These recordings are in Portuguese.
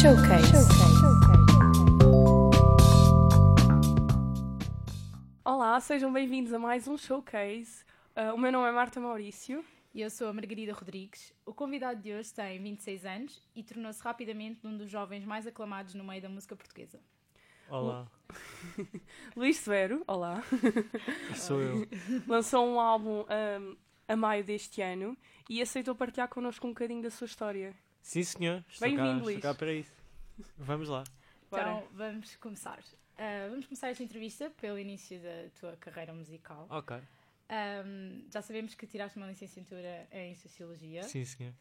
Showcase. Olá, sejam bem-vindos a mais um Showcase. Uh, o meu nome é Marta Maurício. E eu sou a Margarida Rodrigues. O convidado de hoje tem 26 anos e tornou-se rapidamente um dos jovens mais aclamados no meio da música portuguesa. Olá, Luís Severo, olá, sou eu. lançou um álbum um, a maio deste ano e aceitou partilhar connosco um bocadinho da sua história. Sim, senhor. Estou Bem-vindo, estou Luís. cá para isso. Vamos lá. Bora. Então vamos começar. Ah, vamos começar esta entrevista pelo início da tua carreira musical. Ok. Ahm, já sabemos que tiraste uma licenciatura em Sociologia Sim, senhor.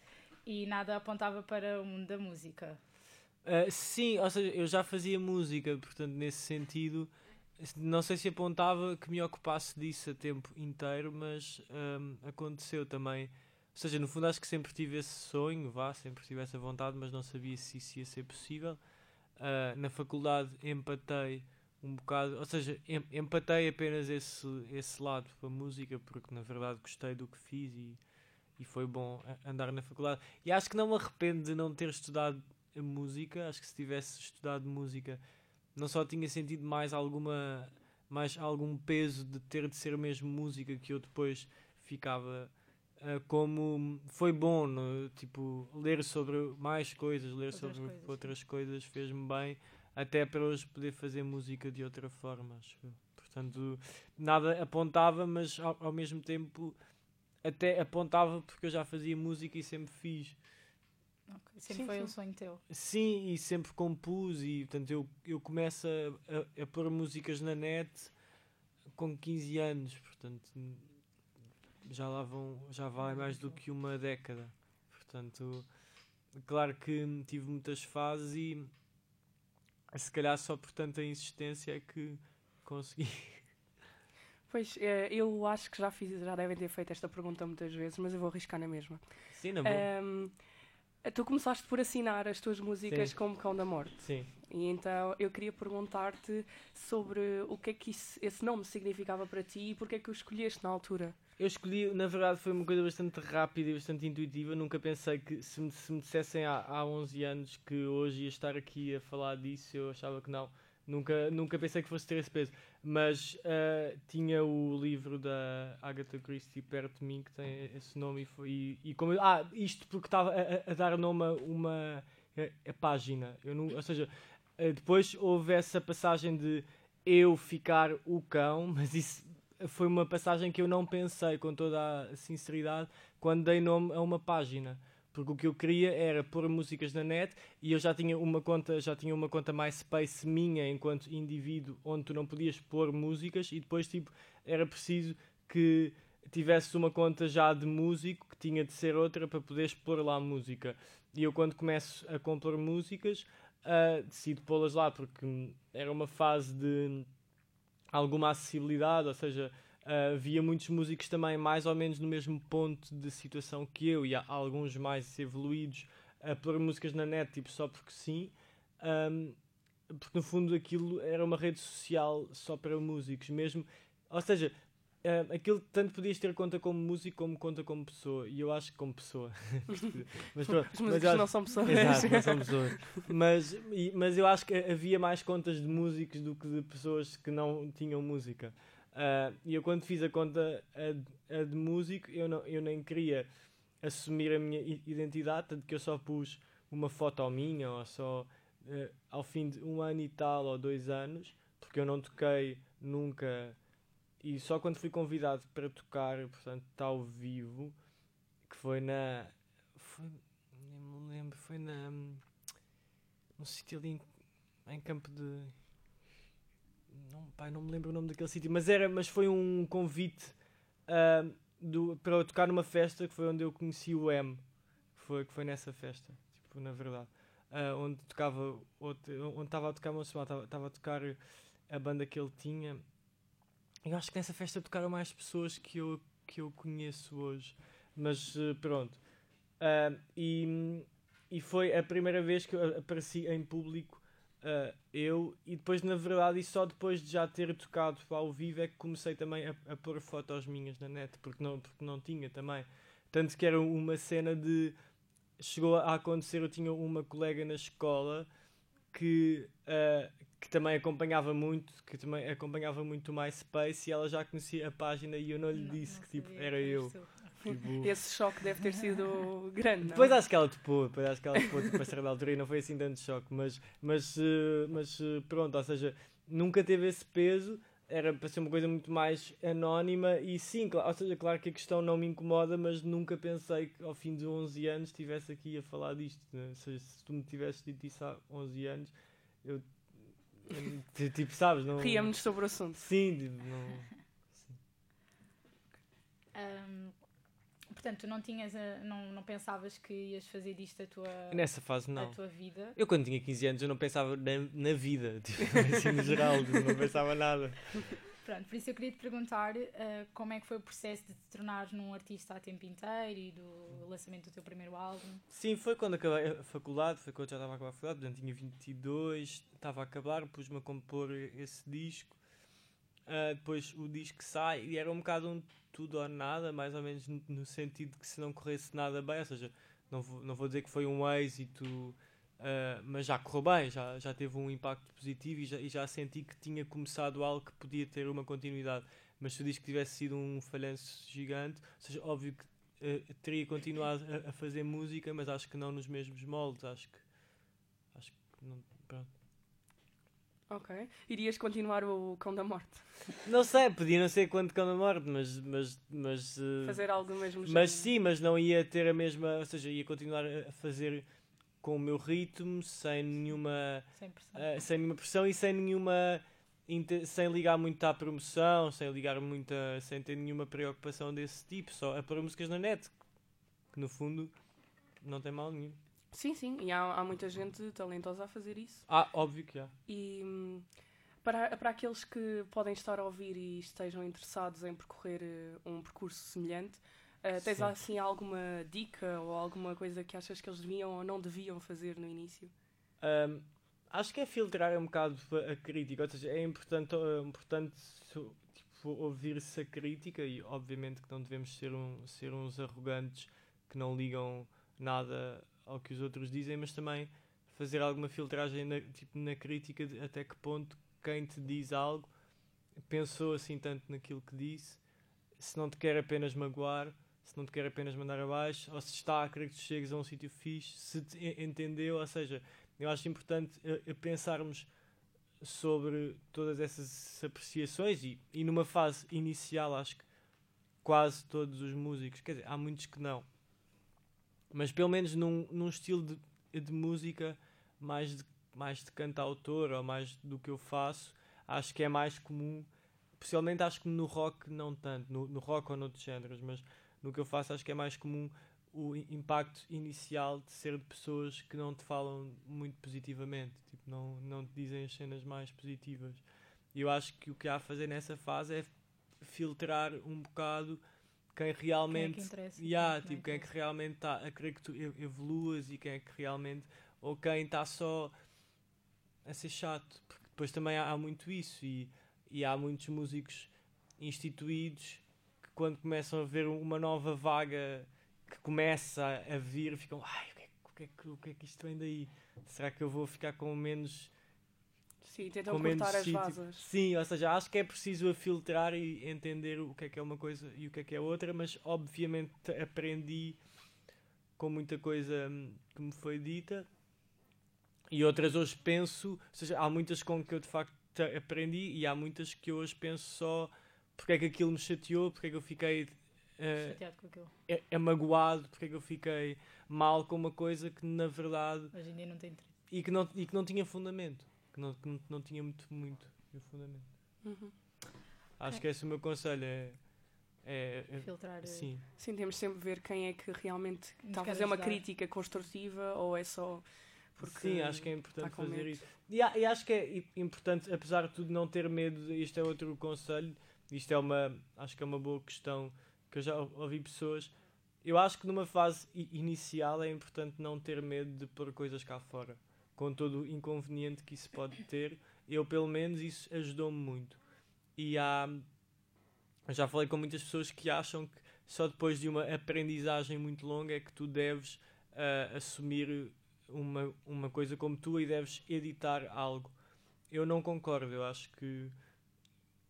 e nada apontava para o mundo da música. Ah, sim, ou seja, eu já fazia música, portanto, nesse sentido, não sei se apontava que me ocupasse disso a tempo inteiro, mas ahm, aconteceu também. Ou seja, no fundo, acho que sempre tive esse sonho, vá, sempre tive essa vontade, mas não sabia se isso ia ser possível. Ah, na faculdade empatei um bocado, ou seja, em- empatei apenas esse, esse lado para a música, porque na verdade gostei do que fiz e, e foi bom andar na faculdade. E acho que não me arrependo de não ter estudado música, acho que se tivesse estudado música não só tinha sentido mais alguma mais algum peso de ter de ser mesmo música que eu depois ficava ah, como foi bom no, tipo ler sobre mais coisas ler Outras sobre coisas, sim. outras coisas fez-me bem até para hoje poder fazer música de outra forma acho portanto nada apontava mas ao, ao mesmo tempo até apontava porque eu já fazia música e sempre fiz Ok, Sempre Sim, foi sim. um sonho teu. Sim, e sempre compus e portanto eu, eu começo a, a, a pôr músicas na net com 15 anos, portanto já lá vão, já vai mais do que uma década. Portanto, claro que tive muitas fases e se calhar só por tanta insistência é que consegui. Pois, eh, eu acho que já, fiz, já devem ter feito esta pergunta muitas vezes, mas eu vou arriscar na mesma. Sim, na boa. Um, tu começaste por assinar as tuas músicas Sim. como Cão da Morte. Sim. E então eu queria perguntar-te sobre o que é que isso- esse nome significava para ti e porque é que o escolheste na altura. Eu escolhi, na verdade, foi uma coisa bastante rápida e bastante intuitiva. Nunca pensei que, se me, se me dissessem há, há 11 anos que hoje ia estar aqui a falar disso, eu achava que não. Nunca, nunca pensei que fosse ter esse peso. Mas ah, tinha o livro da Agatha Christie perto de mim que tem esse nome. E, foi, e, e como ah, isto porque estava a, a- dar nome a uma a, a página. Eu não, ou seja, ah, depois houve essa passagem de eu ficar o cão, mas isso foi uma passagem que eu não pensei com toda a sinceridade quando dei nome a uma página. Porque o que eu queria era pôr músicas na net e eu já tinha uma conta, já tinha uma conta MySpace minha enquanto indivíduo onde tu não podias pôr músicas e depois tipo era preciso que tivesse uma conta já de músico que tinha de ser outra para poderes pôr lá música. E eu quando começo a compor músicas ah, decido pô-las lá porque era uma fase de alguma acessibilidade, ou seja, ah, havia muitos músicos também mais ou menos no mesmo ponto de situação que eu e alguns mais evoluídos a pôr músicas na net, tipo só porque sim, Ahm, porque no fundo aquilo era uma rede social só para músicos mesmo, ou seja, ah, aquilo tanto podias ter conta como músico como conta como pessoa, e eu acho que como pessoa. mas pronto, Os mas acho- não são pessoas. Exato, não são pessoas. Mas, e- mas eu acho que havia mais contas de músicos do que de pessoas que não tinham música. Ah, e eu quando fiz a conta a, de- a de músico, eu, não, eu nem queria assumir a minha identidade, tanto que eu só pus uma foto minha, ou só eh, ao fim de um ano e tal, ou dois anos, porque eu não toquei nunca, e só quando fui convidado para tocar, portanto, ao vivo, que foi na... Foi, nem me lembro, foi na... num sítio ali em, em campo de... Não, pai, não me lembro o nome daquele sítio, mas, era, mas foi um convite ah, do, para eu tocar numa festa que foi onde eu conheci o M, que foi, que foi nessa festa, tipo, na verdade. Ah, onde tocava onde estava a tocar estava a tocar a banda que ele tinha. Eu acho que nessa festa tocaram mais pessoas que eu, que eu conheço hoje. Mas eh, pronto. Ah, e, e foi a primeira vez que eu apareci em público ah, eu, e depois, na verdade, e só depois de já ter tocado ao vivo é que comecei também a, a pôr fotos minhas na net, porque não, porque não tinha também. Tanto que era uma cena de chegou a acontecer, eu tinha uma colega na escola que, uh, que também acompanhava muito, que também acompanhava muito o MySpace e ela já conhecia a página e eu não lhe Não- disse não que tipo, era eu. Tipo, Esse choque deve ter sido grande, não? Depois acho que ela topou, depois acho que ela topou tipo, a certa altura e não foi assim tanto choque, mas, mas, eh, mas eh, pronto, ou seja, nunca teve esse peso, era para ser uma coisa muito mais anónima e sim, ou seja, claro que a questão não me incomoda, mas nunca pensei que ao fim de 11 anos estivesse aqui a falar disto, né? ou seja, se tu me tivesses dito isso há 11 anos, eu, tipo, sabes, não... Ríamos sobre o assunto. Sim, tipo, não... Ahm, portanto, tu não tinhas, a- não, não pensavas que ias fazer disto a tua, Nessa fase não. a tua vida. Eu quando tinha 15 anos eu não pensava na, na vida, tipo, assim no geral, tipo, não pensava nada. Pronto, por isso eu queria te perguntar ah, como é que foi o processo de te tornares num artista a tempo inteiro e do lançamento do teu primeiro álbum. Sim, foi quando acabei a faculdade, foi quando já estava a acabar a faculdade, portanto tinha 22, estava a acabar, pus-me a compor esse disco. Ah, depois o disco sai e era um bocado um tudo ou nada, mais ou menos no, no sentido que se não corresse nada bem, ou seja, não vou, não vou dizer que foi um êxito, ah, mas já correu bem, já, já teve um impacto positivo e já, e já senti que tinha começado algo que podia ter uma continuidade. Mas se o disco tivesse sido um falhanço gigante, ou seja, óbvio que eh, teria continuado a, a fazer música, mas acho que não nos mesmos moldes. Acho que. Acho que não. Pronto. Ok. Irias continuar o Cão da Morte? Não sei, podia não ser quando cão da morte, mas. Mas, mas, eh, Fazer algo do mesmo mas género? sim, mas não ia ter a mesma. Ou seja, ia continuar a fazer com o meu ritmo, sem nenhuma. Sem pressão. eh, sem nenhuma pressão e sem nenhuma. Sem ligar muito à promoção, sem ligar muito a- sem ter nenhuma preocupação desse tipo, só a pôr músicas na net, que no fundo não tem mal nenhum. Sim, sim. E há, há muita gente talentosa a fazer isso. Ah, óbvio que há. E para, para aqueles que podem estar a ouvir e estejam interessados em percorrer eh, um percurso semelhante, eh, tens Sim. assim alguma dica ou alguma coisa que achas que eles deviam ou não deviam fazer no início? Um, acho que é filtrar um bocado a crítica, ou seja, é importante, uh, importante tipo, ouvir-se a crítica e obviamente que não devemos ser, um, ser uns arrogantes que não ligam nada ao que os outros dizem, mas também fazer alguma filtragem na, tipo, na crítica de até que ponto quem te diz algo pensou assim tanto naquilo que disse, se não te quer apenas magoar, se não te quer apenas mandar abaixo, ou se está a querer que tu chegues a um sítio fixe, se te entendeu, ou seja, eu acho importante eh, pensarmos sobre todas essas apreciações e, e numa fase inicial acho que quase todos os músicos, quer dizer, há muitos que não, mas pelo menos num, num estilo de, de música mais de, mais de cantautor ou mais do que eu faço, acho que é mais comum, especialmente acho que no rock não tanto, no, no rock ou noutros géneros, mas no que eu faço acho que é mais comum o impacto inicial de ser de pessoas que não te falam muito positivamente, tipo, não, não te dizem as cenas mais positivas. E eu acho que o que há a fazer nessa fase é filtrar um bocado quem realmente. Quem é que interessa? Yeah, Quem é tipo, que quem é que realmente está a querer que tu evoluas e quem é que realmente. Ou quem está só a ser chato. Porque depois também há, há muito isso e, e há muitos músicos instituídos quando começam a ver uma nova vaga que começa a, vir ficam ai, o que, é, que- o, que é o que é que isto vem daí? Será que eu vou ficar com menos Sim, tentam com cortar as sítio. vasas. Sim, ou seja, acho que é preciso a filtrar e entender o que é que é uma coisa e o que é que é outra, mas obviamente aprendi com muita coisa hum, que me foi dita e outras hoje penso, ou seja, há muitas com que eu de facto aprendi e há muitas que eu hoje penso só porque é que aquilo me chateou, porque é que eu fiquei eh, Chateado com aquilo. é, é magoado, porque é que eu fiquei mal com uma coisa que na verdade Hoje em dia não tem interesse. e que não, e que não tinha fundamento, que não, que não, não tinha muito, muito fundamento. Uhum. Acho que esse é o meu conselho. É, é, é- Filtrar. eh, sim. Sim, temos sempre de ver quem é que realmente Nos está a fazer uma ajudar. crítica construtiva ou é só porque sim, acho que é importante fazer medo. isso. E, e acho que é importante, apesar de tudo, não ter medo. Isto é outro conselho. Isto é uma, acho que é uma boa questão que eu já ou- ouvi pessoas. Eu acho que numa fase inicial é importante não ter medo de pôr coisas cá fora, com todo o inconveniente que isso pode ter. Eu, pelo menos, isso ajudou-me muito. E há. Já falei com muitas pessoas que acham que só depois de uma aprendizagem muito longa é que tu deves uh, assumir uma, uma coisa como tu e deves editar algo. Eu não concordo, eu acho que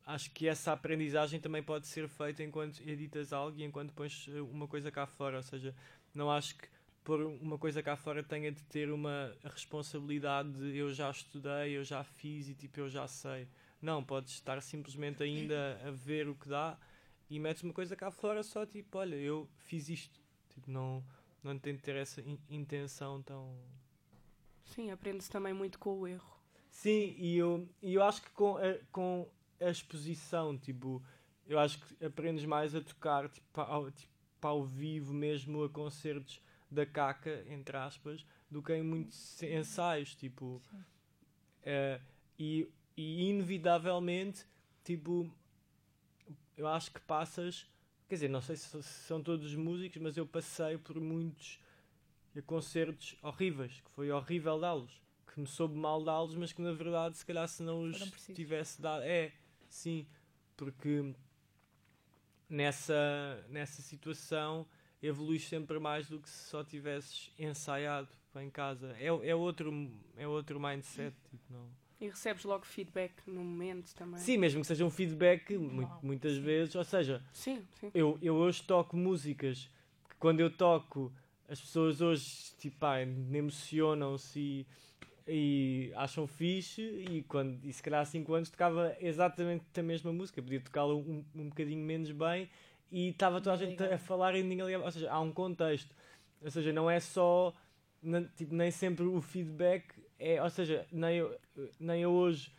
acho que essa aprendizagem também pode ser feita enquanto editas algo e enquanto pões eh, uma coisa cá fora, ou seja, não acho que pôr uma coisa cá fora tenha de ter uma responsabilidade de eu já estudei, eu já fiz e tipo eu já sei. Não, podes estar simplesmente ainda a ver o que dá e metes uma coisa cá fora só tipo, olha, eu fiz isto. Tipo, não, não tem de ter essa in intenção tão. Sim, aprende-se também muito com o erro. Sim, e eu, e eu acho que com a, com a exposição, tipo, eu acho que aprendes mais a tocar tipo, ao, tipo, ao vivo mesmo a concertos da caca, entre aspas, do que em muitos ensaios, tipo. Uh, e, e inevitavelmente, tipo, eu acho que passas Quer dizer, não sei se são todos músicos, mas eu passei por muitos concertos horríveis, que foi horrível dá-los, que me soube mal dá-los, mas que na verdade, se calhar, se não os tivesse dado. É, sim, porque nessa, nessa situação evoluís sempre mais do que se só tivesses ensaiado em casa. É, é, outro, é outro mindset. Tipo, não. E recebes logo feedback no momento também. Sim, mesmo que seja um feedback, muitas sim. vezes. Ou seja, sim, sim. Eu, eu hoje toco músicas que quando eu toco, as pessoas hoje tipo, emocionam-se e, e, acham fixe. E, quando, e se calhar há 5 anos tocava exatamente a mesma música. Podia tocá-la um, um bocadinho menos bem e estava toda a gente a falar e ninguém ligava. Ou seja, há um contexto. Ou seja, não é só. Tipo, nem sempre o feedback é, ou seja, nem eu, nem eu hoje,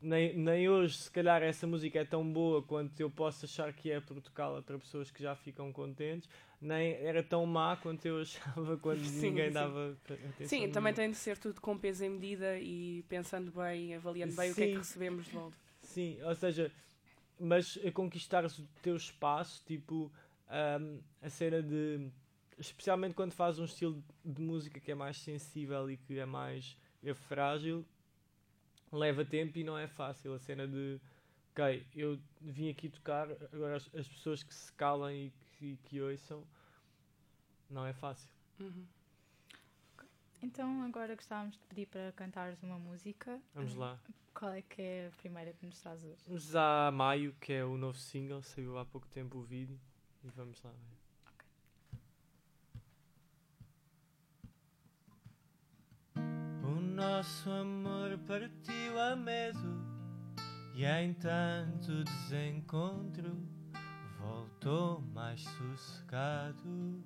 nem, nem hoje, se calhar, essa música é tão boa quanto eu posso achar que é por tocá-la para pessoas que já ficam contentes, nem era tão má quanto eu achava quando sim, ninguém sim. dava atenção. Sim, também tem de ser tudo com peso em medida e pensando bem, avaliando bem sim. o que é que recebemos de volta. Sim, ou seja, mas conquistares o teu espaço, tipo, um, a cena de. Especialmente quando fazes um estilo de música que é mais sensível e que é mais é frágil, leva tempo e não é fácil. A cena de, ok, eu vim aqui tocar, agora as, as pessoas que se calem e que, que ouçam, não é fácil. Uhum. Então agora gostávamos de pedir para cantares uma música. Vamos lá. Qual é que é a primeira que nos traz hoje? Vamos a Maio, que é o novo single, saiu há pouco tempo o vídeo. E vamos lá. nosso amor partiu a medo e em tanto desencontro voltou mais sossegado.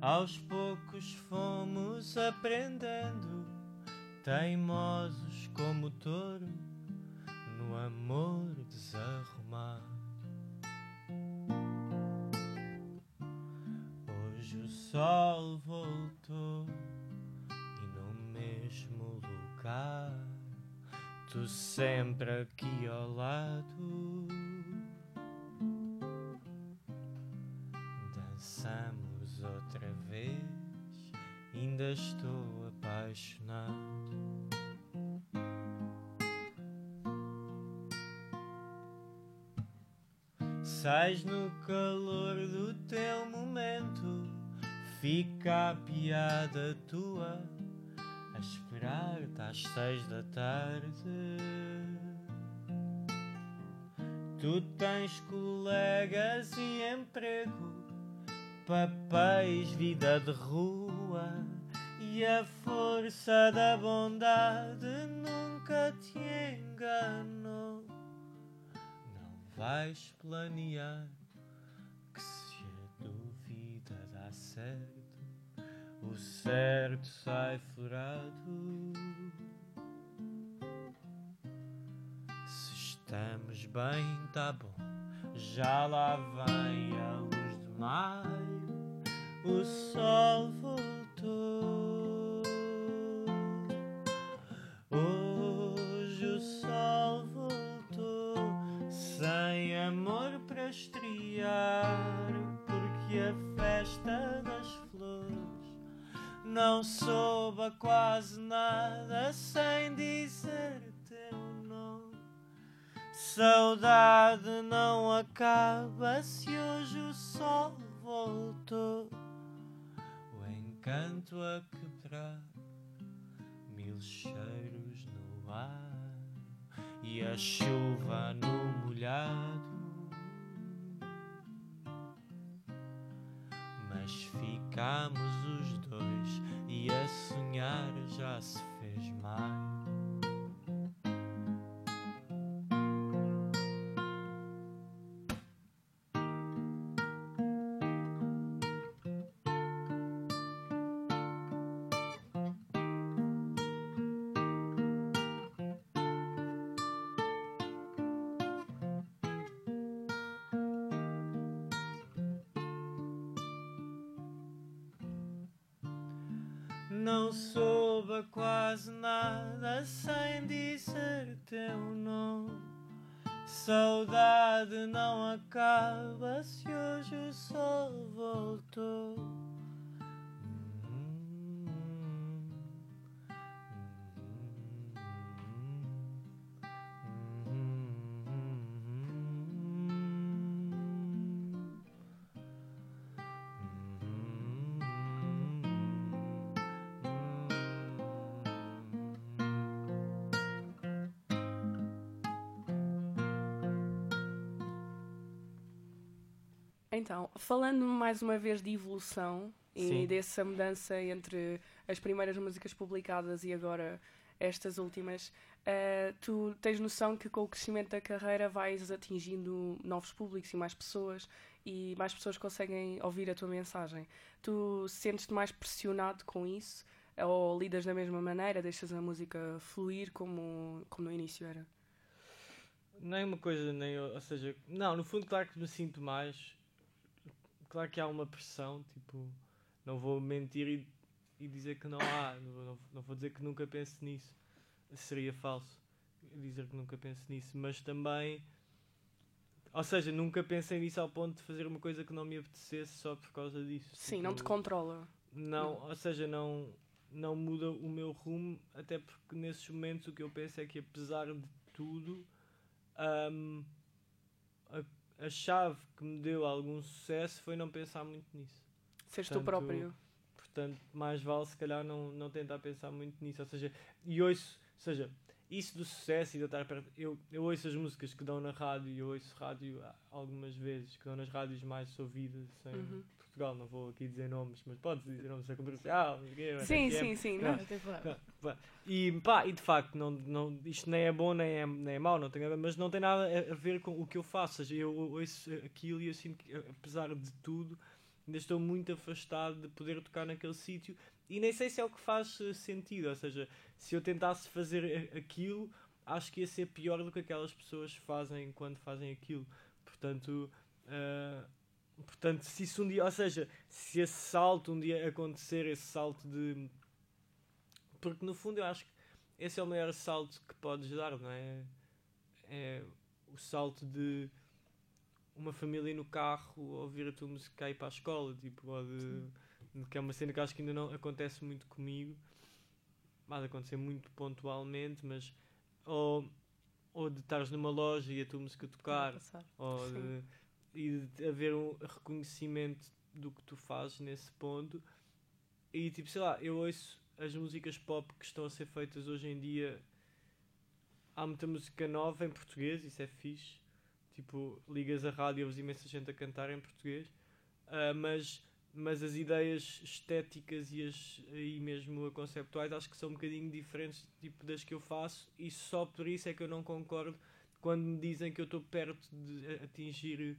Aos poucos fomos aprendendo, teimosos como touro, no amor desarrumado. Hoje o sol voltou lugar, tu sempre aqui ao lado. Dançamos outra vez, ainda estou apaixonado. Sais no calor do teu momento, fica a piada tua esperar-te às seis da tarde. Tu tens colegas e emprego, papéis, vida de rua e a força da bondade nunca te enganou. Não vais planear que se a dúvida dá certo o certo sai furado. Se estamos bem, tá bom. Já lá vem a luz de maio, o sol voltou. Hoje o sol voltou, sem amor para estrear, porque a não souba quase nada sem dizer teu nome. Saudade não acaba se hoje o sol voltou, o encanto a quebrar, mil cheiros no ar e a chuva no molhado. Mas ficamos os dois e a sonhar já se fez mais. Quase nada sem dizer teu nome. Saudade não acaba Então, falando mais uma vez de evolução Sim. e dessa mudança entre as primeiras músicas publicadas e agora estas últimas, eh, tu tens noção que com o crescimento da carreira vais atingindo novos públicos e mais pessoas e mais pessoas conseguem ouvir a tua mensagem. Tu sentes-te mais pressionado com isso ou lidas da mesma maneira, deixas a música fluir como, como no início era? Nem uma coisa, nem. Ou seja, não, no fundo, claro que me sinto mais. Claro que há uma pressão, tipo. Não vou mentir e, e dizer que não há. Não, vou- não, vou dizer que nunca penso nisso. Seria falso dizer que nunca penso nisso. Mas também. Ou seja, nunca pensei nisso ao ponto de fazer uma coisa que não me apetecesse só por causa disso. Sim, não te Tipo, controla. não, ou seja, não, não muda o meu rumo, até porque nesses momentos o que eu penso é que apesar de tudo, hum, a, chave que me deu algum sucesso foi não pensar muito nisso. Seres tu Portanto, próprio. Portanto, mais vale se calhar não, não tentar pensar muito nisso. Ou seja, e ouço, ou seja, isso do sucesso e de eu estar perto. Eu, eu ouço as músicas que dão na rádio e eu ouço rádio algumas vezes, que dão nas rádios mais ouvidas Uhum. Portugal. Não vou aqui dizer nomes, mas podes dizer nomes da comercial. não sei Sim, RFM. sim, sim. Não. Não. Tem problema. E, pá, e de facto, não, não, isto nem é bom nem é, nem é mau, não tem, nada- mas não tem nada a, ver com o que eu faço. Ou seja, eu ouço aquilo e eu sinto que, apesar de tudo, ainda estou muito afastado de poder tocar naquele sítio e nem sei se é o que faz eh, sentido. Ou seja, se eu tentasse fazer a- aquilo, acho que ia ser pior do que aquelas pessoas fazem quando fazem aquilo. Portanto. ah, Portanto, se isso um dia, ou seja, se esse salto um dia acontecer, esse salto de. Porque no fundo eu acho que esse é o maior salto que podes dar, não é? É o salto de uma família no carro ouvir a tua música e ir para a escola, tipo, ou de, de- que é uma cena que acho que ainda não acontece muito comigo, mas acontecer muito pontualmente, mas ou, ou de estares numa loja e a tua música tocar, ou Sim. de, e de haver um reconhecimento do que tu fazes nesse ponto. E tipo, sei lá, eu ouço as músicas pop que estão a ser feitas hoje em dia. Há muita música nova em português, isso é fixe. Tipo, ligas a rádio e ouves imensa gente a cantar em português. Ah, mas, mas as ideias estéticas e, as, e mesmo a conceptuais acho que são um bocadinho diferentes tipo, das que eu faço. E só por isso é que eu não concordo quando me dizem que eu estou perto de atingir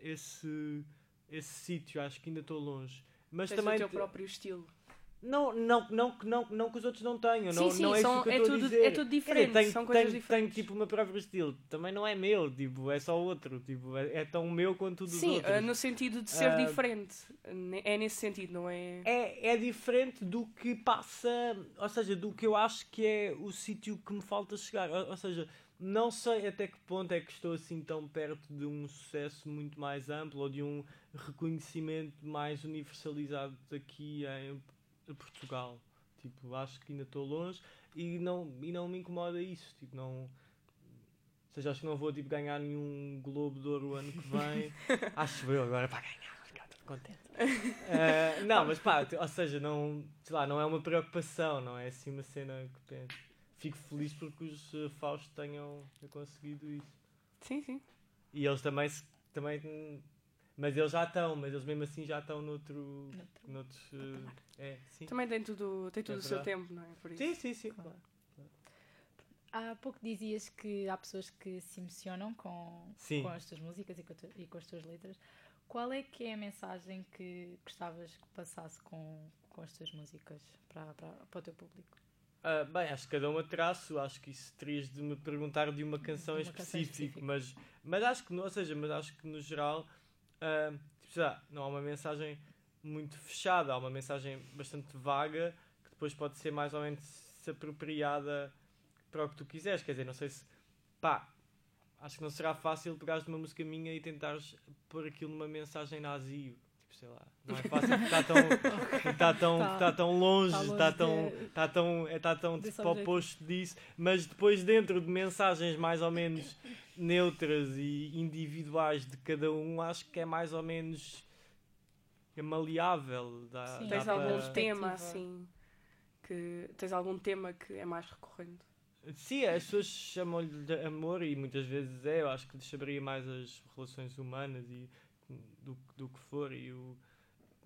esse, esse sítio. Acho que ainda estou longe. Mas Tens também o teu te- próprio estilo. não, não, não, que- não, não que os outros não tenham. Sim, não, sim, não é são- isso que é a tudo- dizer. é tudo diferente, tenho- são coisas tenho- diferentes. Tenho tipo o meu próprio estilo. Também não é meu, tipo, é só outro. Tipo, é, é tão meu quanto o dos Sim, outros. ah, no sentido de ser Ah, diferente. É nesse sentido, não é? é, é diferente do que passa, ou seja, do que eu acho que é o sítio que me falta chegar. Ou, ou seja, não sei até que ponto é que estou assim tão perto de um sucesso muito mais amplo ou de um reconhecimento mais universalizado aqui em Portugal. Tipo, acho que ainda estou longe e não, e não me incomoda isso. Tipo, não. Ou seja, acho que não vou tipo, ganhar nenhum Globo de Ouro o ano que vem. acho eu agora para ganhar. contente. Eh, não, mas pá, ou seja, não, sei lá, não é uma preocupação, não é assim uma cena que penso. Fico feliz porque os uh, Faustos tenham conseguido isso. Sim, sim. E eles também, também mas eles já estão, mas eles mesmo assim já estão noutro, Noutro noutros, uh, é, sim. Também tem tudo, tem tudo É o seu tempo, não é? Por isso. Sim, sim, sim. Claro. claro. Há pouco dizias que há pessoas que se emocionam com, Sim. com as tuas músicas e com, tu- e com as tuas letras. Qual é que é a mensagem que gostavas que passasse com, com as tuas músicas para, para, para o teu público? Ah, bem, acho que cada uma traço, acho que isso terias de me perguntar de uma canção De uma específica. mas, mas acho que, ou seja, mas acho que no geral, ah, tipo, não há uma mensagem muito fechada, há uma mensagem bastante vaga que depois pode ser mais ou menos apropriada para o que tu quiseres, quer dizer, não sei se, pá, acho que não será fácil pegares numa música minha e tentares pôr aquilo numa mensagem nazi, sei lá, não é fácil porque está tão, está tão, Tá- está tão longe, tá longe está tão, de- está tão, é, está tão tipo, oposto disso, mas depois dentro de mensagens mais ou menos neutras e individuais de cada um, acho que é mais ou menos é maleável. Dá, Sim. dá Tens para- algum tema assim que tens algum tema que é mais recorrente? Sim, as pessoas chamam-lhe de amor e muitas vezes é, eu acho que saberia mais as relações humanas e do, do que for e o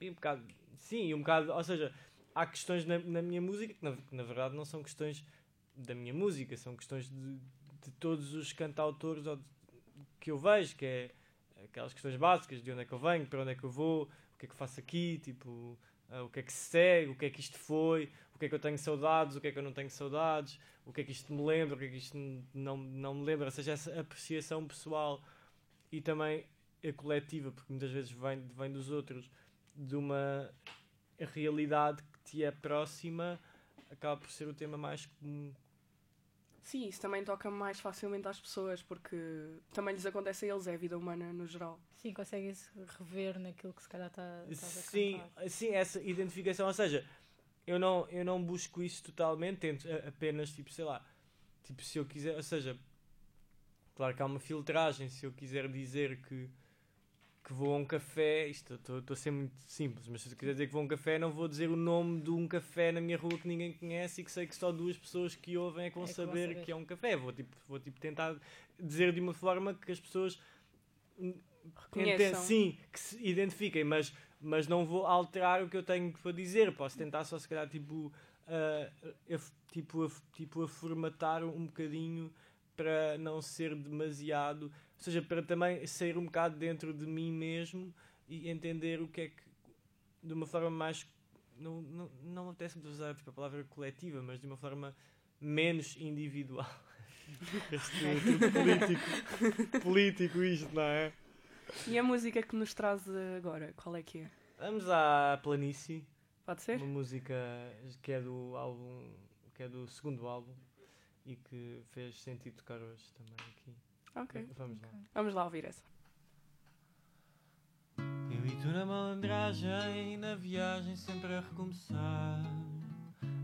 e um bocado, sim, um bocado, ou seja, há questões na, na minha música que na, na verdade não são questões da minha música, são questões de, de todos os cantautores de- que eu vejo, que é aquelas questões básicas de onde é que eu venho, para onde é que eu vou, o que é que eu faço aqui, tipo, ah, o que é que se segue, o que é que isto foi, o que é que eu tenho saudades, o que é que eu não tenho saudades, o que é que isto me lembra, o que é que isto não, não me lembra, ou seja, essa apreciação pessoal e também a coletiva, porque muitas vezes vem, vem dos outros, de uma realidade que te é próxima, acaba por ser o tema mais comum. Sim, isso também toca mais facilmente às pessoas porque também lhes acontece a eles, é a vida humana no geral. Sim, consegues rever naquilo que se calhar tá- estás a Sim, sim, essa identificação, ou seja, eu não, eu não busco isso totalmente, tento a- apenas, tipo, sei lá, tipo, se eu quiser, ou seja, claro que há uma filtragem, se eu quiser dizer que, que vou a um café, isto estou a ser muito simples, mas se eu quiser dizer que vou a um café, não vou dizer o nome de um café na minha rua que ninguém conhece e que sei que só duas pessoas que ouvem é que vão É que saber, saber. que é um café. Vou tipo, vou tipo tentar dizer de uma forma que as pessoas Reconheçam. sim, que se identifiquem, mas, mas não vou alterar o que eu tenho para dizer. Posso tentar só, se calhar, tipo, a- tipo, tipo, a formatar um bocadinho para não ser demasiado. Ou seja, para também sair um bocado dentro de mim mesmo e entender o que é que. de uma forma mais. Não, não, não me apetece usar a palavra coletiva, mas de uma forma menos individual. Este é tudo político, político isto, não é? E a música que nos traz agora, qual é que é? Vamos à Planície, Pode ser? uma música que é do álbum, que é do segundo álbum e que fez sentido tocar hoje também aqui. Ok. Vamos lá. Vamos lá ouvir essa. Eu e tu na malandragem, na viagem sempre a recomeçar.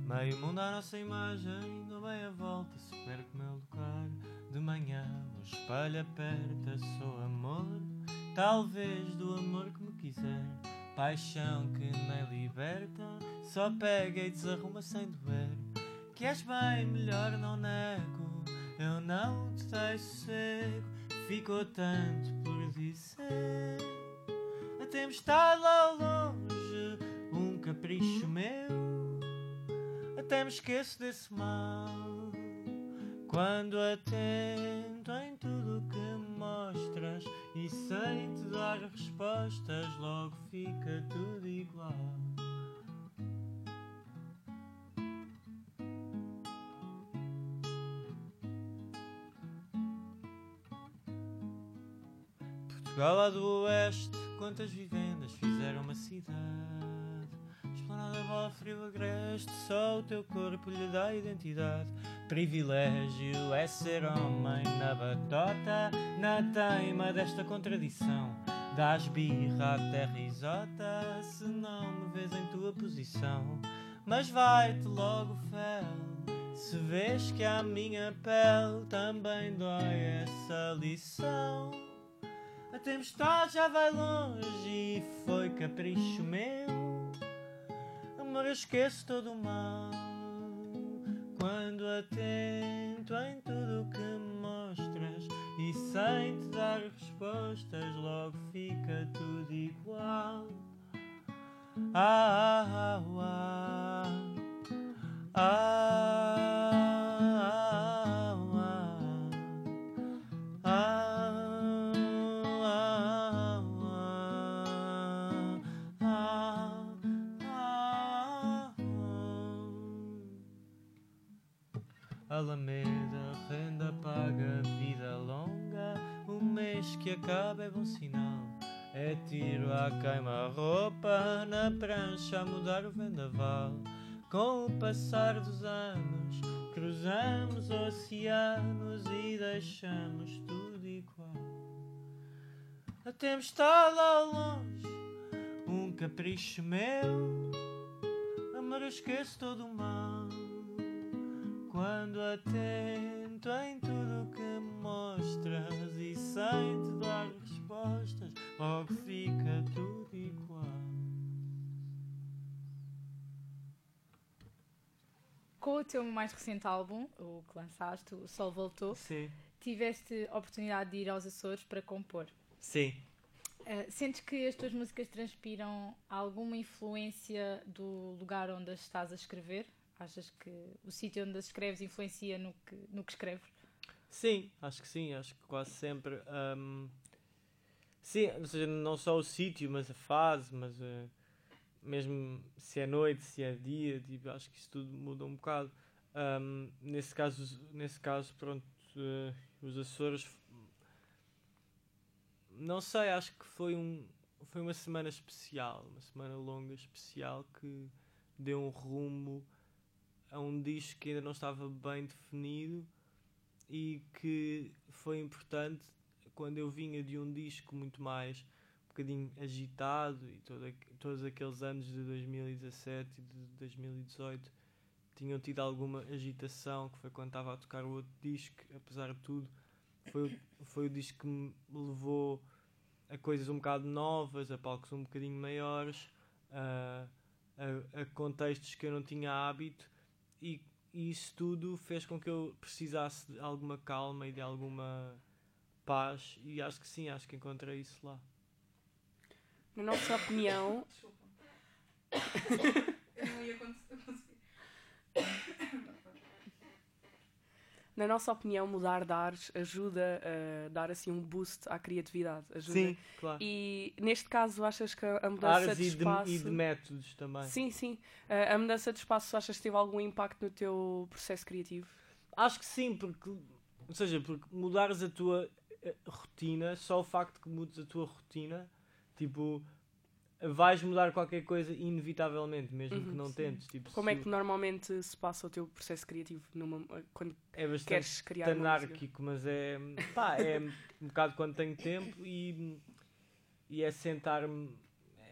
Meio mundo à nossa imagem, dou bem a volta, se perco o meu lugar. De manhã o espelho aperta, sou amor, talvez do amor que me quiser. Paixão que nem liberta, só pega e desarruma sem doer. Que és bem, melhor não nego, eu não te deixo cego. Ficou tanto por dizer. A tempestade lá longe, um capricho meu. Até me esqueço desse mal. Quando atento em tudo que mostras e sem te dar respostas, logo fica tudo igual. Portugal do Oeste, quantas vivendas fizeram uma cidade? Esplanada, bola, frio, agreste, só o teu corpo lhe dá identidade. Privilégio é ser homem na batota, na teima desta contradição. Dás birra até risota, se não me vês em tua posição. Mas vai-te logo fel, se vês que a minha pele também dói essa lição. A tempestade já vai longe e foi capricho meu. Amor, eu esqueço todo o mal quando atento em tudo que mostras e sem te dar respostas, logo fica tudo igual. Ah, ah, ah, ah, ah, Alameda, renda paga, vida longa. O mês que acaba é bom sinal. É tiro à queima-roupa, na prancha a mudar o vendaval. Com o passar dos anos, cruzamos oceanos e deixamos tudo igual. A tempestade ao longe, um capricho meu. Amor, esqueço todo o mal. Quando atento em tudo que mostras e sem te dar respostas, logo fica tudo igual. Com o teu mais recente álbum, o que lançaste, O Sol Voltou, Sim. tiveste a oportunidade de ir aos Açores para compor. Sim. Uh, sentes que as tuas músicas transpiram alguma influência do lugar onde as estás a escrever? Achas que o sítio onde as escreves influencia no que, no que escreves? Sim, acho que sim, acho que quase sempre. hum, sim, ou seja, não só o sítio, mas a fase, mas eh, mesmo se é noite, se é dia, tipo, acho que isso tudo muda um bocado. Hum, nesse caso, nesse caso, pronto, eh, os Açores. Não sei, acho que foi um foi uma semana especial, uma semana longa especial que deu um rumo a um disco que ainda não estava bem definido e que foi importante quando eu vinha de um disco muito mais um bocadinho agitado e todo, todos aqueles anos de 2017 e de 2018 tinham tido alguma agitação que foi quando estava a tocar o outro disco apesar de tudo. Foi, foi o disco que me levou a coisas um bocado novas a palcos um bocadinho maiores a, a, a contextos que eu não tinha hábito e, e isso tudo fez com que eu precisasse de alguma calma e de alguma paz e acho que sim, acho que encontrei isso lá. Na nossa opinião, Eu não ia conseguir. na nossa opinião, mudar de ares ajuda a dar assim um boost à criatividade. Ajuda. Sim, claro. E neste caso, achas que a mudança Áreas de e de, espaço. e de métodos também. Sim, sim. A mudança de espaço, achas que teve algum impacto no teu processo criativo? Acho que sim, porque, ou seja, porque mudares a tua eh, rotina, só o facto que mudes a tua rotina, tipo, vais mudar qualquer coisa inevitavelmente, mesmo que Uhum, não sim. tentes. Tipo, Como é se- que normalmente se passa o teu processo criativo numa, quando é queres criar anárquico, mas é, pá, é um bocado quando tenho tempo e, e é sentar-me,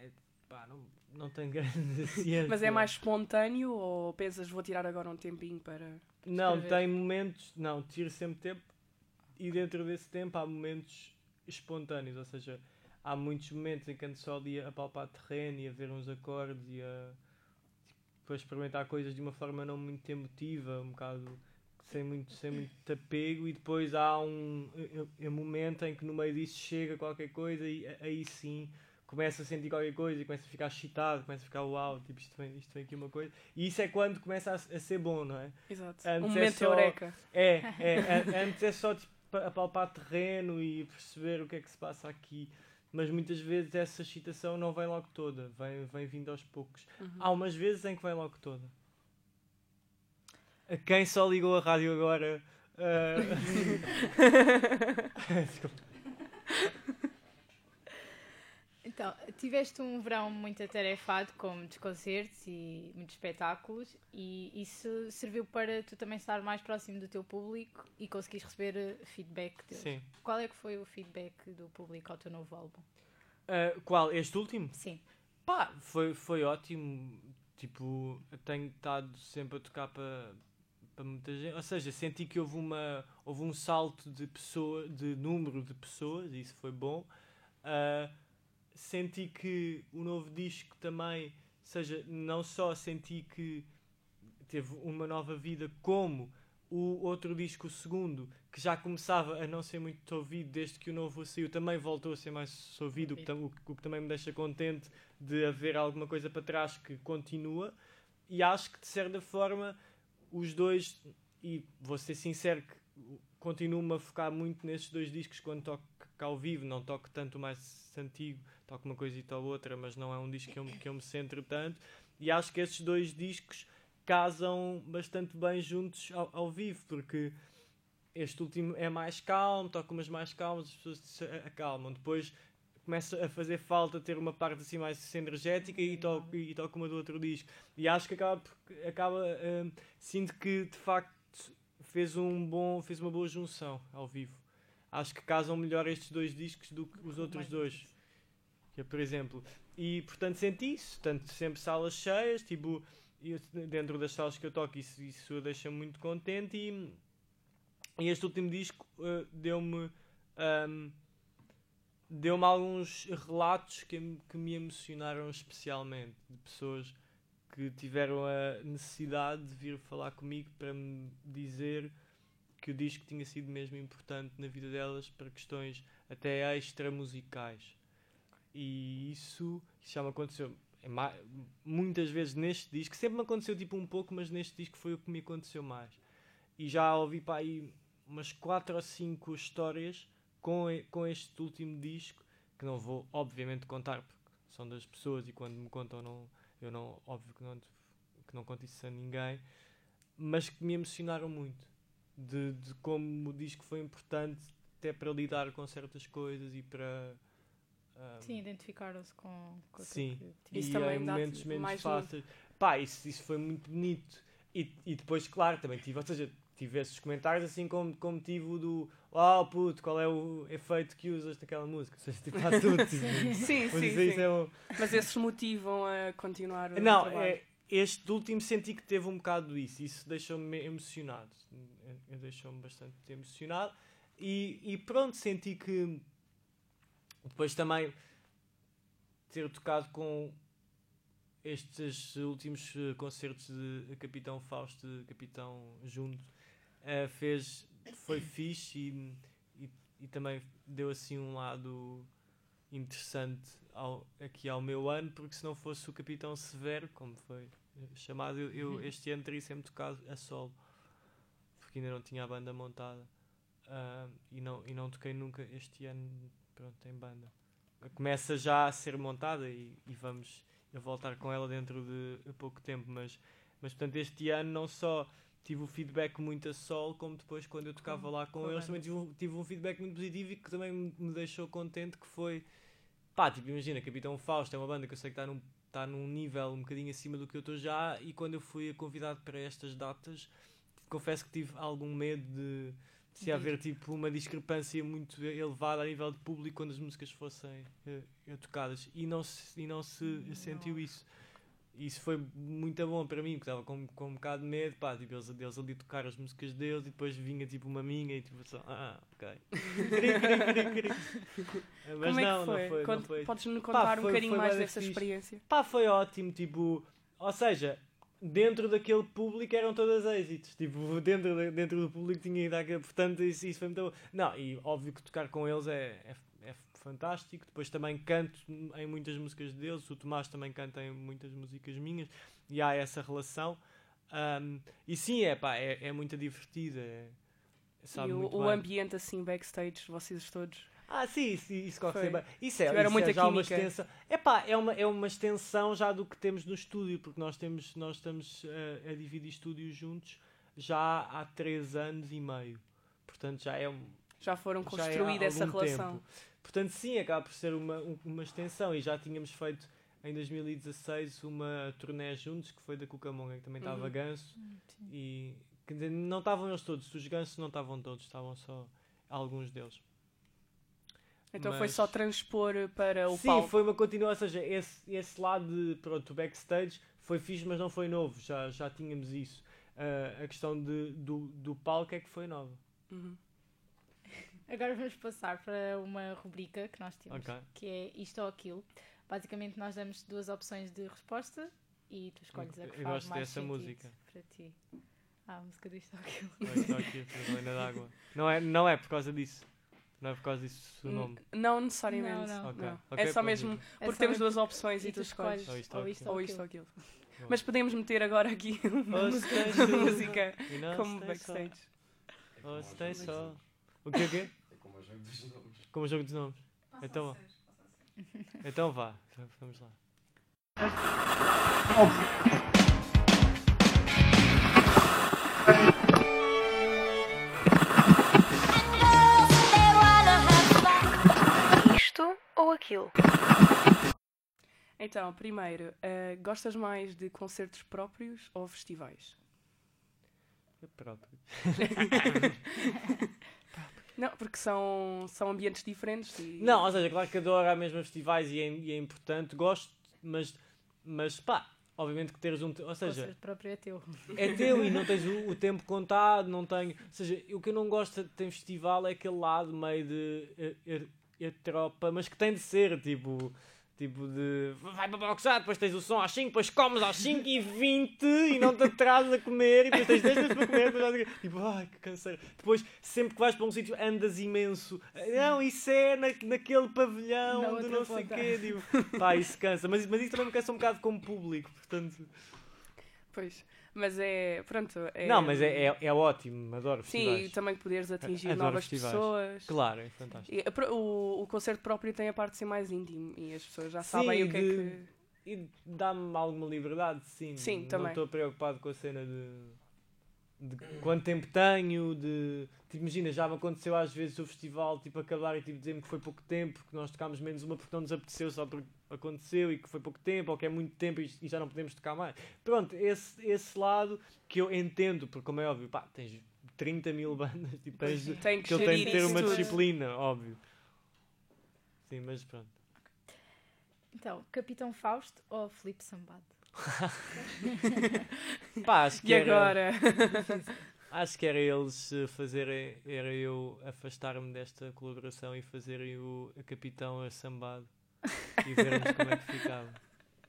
é, pá, não, não tenho grande ciência. Mas é mais espontâneo ou pensas vou tirar agora um tempinho para. Não, escrever? tem momentos, não, tiro sempre tempo e dentro desse tempo há momentos espontâneos, ou seja, há muitos momentos em que ando só ali a palpar terreno e a ver uns acordes e a, tipo, experimentar coisas de uma forma não muito emotiva, um bocado sem muito, sem muito apego e depois há um, um- um momento em que no meio disso chega qualquer coisa e aí sim começa a sentir qualquer coisa e começa a ficar excitado, começa a ficar uau, tipo isto vem, isto vem aqui uma coisa e isso é quando começa a, a ser bom, não é? Exato. Antes um é momento só- eureka. É, é, an- antes é só tipo, a palpar terreno e perceber o que é que se passa aqui. Mas muitas vezes essa excitação não vem logo toda, vem, vem vindo aos poucos. Uhum. Há umas vezes em que vem logo toda. A quem só ligou a rádio agora. ah, Desculpa. Então, tiveste um verão muito atarefado com muitos concertos e muitos espetáculos e isso serviu para tu também estar mais próximo do teu público e conseguires receber eh, feedback deles. Sim. Qual é que foi o feedback do público ao teu novo álbum? Ah, qual? Este último? Sim. Pá, foi, foi ótimo. Tipo, tenho estado sempre a tocar para para muita gente. Ou seja, senti que houve, uma, houve um salto de pessoa, de número de pessoas, e isso foi bom. Uh, senti que o novo disco também, seja, não só senti que teve uma nova vida, como o outro disco, o segundo, que já começava a não ser muito ouvido desde que o novo saiu, também voltou a ser mais ouvido, o que, o, que também me deixa contente de haver alguma coisa para trás que continua. E acho que de certa forma os dois, e vou ser sincero, que continuo-me a focar muito nesses dois discos quando toco cá ao vivo, não toco tanto o mais antigo, toco uma coisa ou outra, mas não é um disco que eu, que eu me centro tanto. E acho que esses dois discos casam bastante bem juntos ao, ao vivo, porque este último é mais calmo, toca umas mais calmas, as pessoas se acalmam. Depois começa a fazer falta ter uma parte assim mais energética e toco, e toco uma do outro disco. E acho que acaba, acaba uh, sinto que de facto fez um bom, fez uma boa junção ao vivo. Acho que casam melhor estes dois discos do que os outros dois. Por exemplo, e portanto senti isso, tanto sempre salas cheias, tipo, dentro das salas que eu toco, isso, isso deixa-me muito contente e, e este último disco uh, deu-me um, deu-me alguns relatos que, que me emocionaram especialmente de pessoas que tiveram a necessidade de vir falar comigo para me dizer que o disco tinha sido mesmo importante na vida delas para questões até extra musicais. E isso, já me aconteceu muitas vezes neste disco, sempre me aconteceu tipo um pouco, mas neste disco foi o que me aconteceu mais. E já ouvi para aí umas 4 ou 5 histórias com, com este último disco, que não vou obviamente contar, porque são das pessoas e quando me contam não eu não, óbvio que não, que não conto isso a ninguém, mas que me emocionaram muito. De, de como o disco foi importante até para lidar com certas coisas e para. Um, sim, identificaram-se com, com Sim, que isso e também em momentos menos fáceis. Pá, isso, isso foi muito bonito. E, e depois, claro, também tive, ou seja, tive esses comentários assim como, como tive o do oh puto, qual é o efeito que usas naquela música? Ou seja, tipo, há tudo. Tipo, sim, sim, sim. É um... Mas esses motivam a continuar o Não, é, este último senti que teve um bocado isso. Isso deixou-me emocionado. Deixou-me bastante emocionado. E, e pronto, senti que depois também ter tocado com estes últimos eh, concertos de Capitão Fausto, de Capitão Junto, uh, fez foi fixe e, e, e, também deu assim um lado interessante ao, aqui ao meu ano, porque se não fosse o Capitão Severo, como foi chamado, eu, eu uhum. este ano teria sempre tocado a solo, porque ainda não tinha a banda montada uh, e, não, e não toquei nunca este ano pronto, em banda. Começa já a ser montada e, e vamos a voltar com ela dentro de pouco tempo, mas, mas portanto este ano não só tive o feedback muito a sol, como depois quando eu tocava lá com eles também tive um, tive um feedback muito positivo e que também me deixou contente que foi pá, tipo, imagina, Capitão Fausto é uma banda que eu sei que está num, tá num nível um bocadinho acima do que eu estou já e quando eu fui convidado para estas datas confesso que tive algum medo de se haver tipo uma discrepância muito elevada a nível de público quando as músicas fossem uh, tocadas e não se, e não se não. sentiu isso isso foi muito bom para mim, porque estava com, com um bocado de medo, pá, tipo, eles, eles ali tocar as músicas deles e depois vinha tipo uma minha e tipo só, ah, ok. Mas Como não, é foi? não foi, não foi. Podes-me contar pá, um bocadinho mais dessa fixe. experiência? Pá, foi ótimo, tipo, ou seja, dentro daquele público eram todas êxitos, tipo, dentro, dentro do público tinha ido àquele, portanto isso, isso foi muito bom. Não, e óbvio que tocar com eles é, é fantástico. Depois também canto em muitas músicas deles, o Tomás também canta em muitas músicas minhas e há essa relação. Um, e sim, é, pá, é, é muito divertida. É, e o, o ambiente assim, backstage, vocês todos. Ah, sim, isso, isso corre bem. Isso é, isso muita é já uma extensão. Epá, é, uma, é uma extensão já do que temos no estúdio, porque nós, temos, nós estamos a, a dividir estúdios juntos já há 3 anos e meio. Portanto, já é um. Já foram construída é essa relação. Tempo. Portanto, sim, acaba por ser uma, uma extensão e já tínhamos feito em 2016 uma turnê juntos que foi da Cucamonga, que também estava uhum. Ganso hum, e quer dizer, não estavam eles todos, os gansos não estavam todos, estavam só alguns deles. Então mas... foi só transpor para o Sim, palco. foi uma continuação, ou seja, esse, esse lado de pronto, backstage foi fixe, mas não foi novo, já, já tínhamos isso. Uh, a questão de, do, do palco é que foi nova. Uhum. Agora vamos passar para uma rubrica que nós temos, Ok. que é isto ou aquilo. Basicamente, nós damos duas opções de resposta e tu escolhes a que Eu faz gosto mais dessa sentido música. para ti. Ah, a música do isto ou aquilo. Olha só aqui, a Helena d'Água. Não é, não é por causa disso. Não é por causa disso o N- nome. Não necessariamente. Não, não. Ok. Não. Ok, é só mesmo. É porque só temos duas opções e, tu escolhes. Ou isto ou isto Ou ou isto ou aquilo. Mas podemos meter agora aqui uma Oh, música, como backstage. só. Oh, stay só. O quê, o quê? É como o jogo dos nomes. Como o jogo dos nomes. Então, então vá. Vamos lá. Isto ou aquilo? Então, primeiro, eh, gostas mais de concertos próprios ou festivais? Eu próprio. Não, porque são, são ambientes diferentes e... Não, ou seja, claro que adoro a mesma festivais e é, e é importante, gosto, mas, mas pá, obviamente que teres um. te- Ou O seja, concerto próprio é teu. é teu e não tens o, o tempo contado, não tenho. Ou seja, o que eu não gosto de ter festival é aquele lado meio de. Eh, eh, tropa, mas que tem de ser, tipo. Tipo de. Vai para boxar, depois tens o som às 5, depois comes às 5 e 20 e não te atrasas a comer e depois tens 10 vezes para comer. Depois a- tipo, ai que canseiro. Depois, sempre que vais para um sítio, andas imenso. Não, isso é na, naquele pavilhão do outra não sei o quê. Tipo, pá, isso cansa. Mas, mas isso também me cansa um bocado como público, portanto. Pois, mas é, pronto... É, Não, mas é, é, é ótimo, adoro Sim, festivais. e também poderes atingir Adoro novas festivais. pessoas. Claro, é fantástico. E o, o concerto próprio tem a parte de ser mais íntimo e as pessoas já sabem Sim, o que é de- que... E dá-me alguma liberdade, sim. Sim, Não também. estou preocupado com a cena de, de quanto tempo tenho, de... Tipo, imagina, já me aconteceu às vezes o festival, tipo, acabar e tipo, dizer-me que foi pouco tempo, que nós tocámos menos uma porque não nos apeteceu só porque aconteceu e que foi pouco tempo, ou que é muito tempo e, e já não podemos tocar mais. Pronto, esse, esse lado que eu entendo, porque como é óbvio, pá, tens 30 mil bandas, tipo, tens. Tem que que ele tem de ter uma tudo. disciplina, óbvio. Sim, mas pronto. Então, Capitão Fausto ou Filipe Sambado? Pá, acho que E era- agora? Acho que era eles eh, fazerem, era eu afastar-me desta colaboração e fazerem o a capitão a sambado e vermos como é que ficava.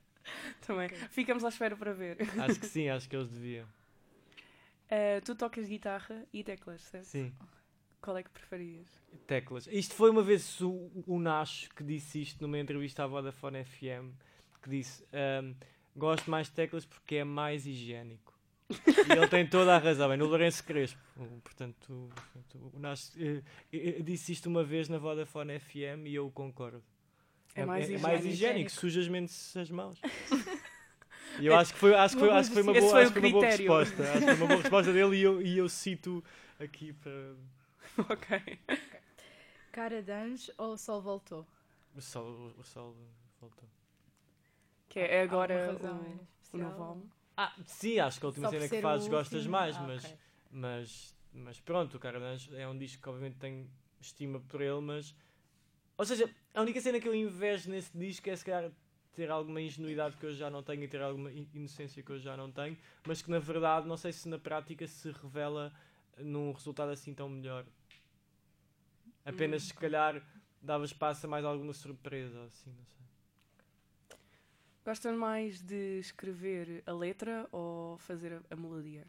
também. Ficamos à espera para ver. Acho que sim, acho que eles deviam. Eh, tu tocas guitarra e teclas, certo? Sim, Qual é que preferias? teclas. Isto foi uma vez o, o Nacho que disse isto numa entrevista à Vodafone FM, que disse, ahm, gosto mais de teclas porque é mais higiênico. E ele tem toda a razão, é no Lourenço Crespo. Portanto, o, o Nacho eh, eh, disse isto uma vez na Vodafone FM e eu concordo. É mais é, higiênico. mais higiênico, sujas menos as mãos. E eu acho que foi, acho que foi, Uma acho que foi uma boa, foi acho o que foi uma boa resposta. Acho que foi uma boa resposta dele e eu, e eu cito aqui para. ok. Cara de Anjo ou o Sol Voltou? O sol, o sol voltou. Que é agora razão o, novo álbum. Ah, sim, acho que a última Só cena que fazes gostas mais, Ah, mas, ok. mas, mas pronto, o Cara de Anjo é um disco que obviamente tenho estima por ele, mas. Ou seja, a única cena que eu invejo nesse disco é se calhar ter alguma ingenuidade que eu já não tenho e ter alguma in- inocência que eu já não tenho, mas que na verdade não sei se na prática se revela num resultado assim tão melhor. Apenas Hum, se calhar dava espaço a mais alguma surpresa, assim, não sei. Gostas mais de escrever a letra ou fazer a, a melodia?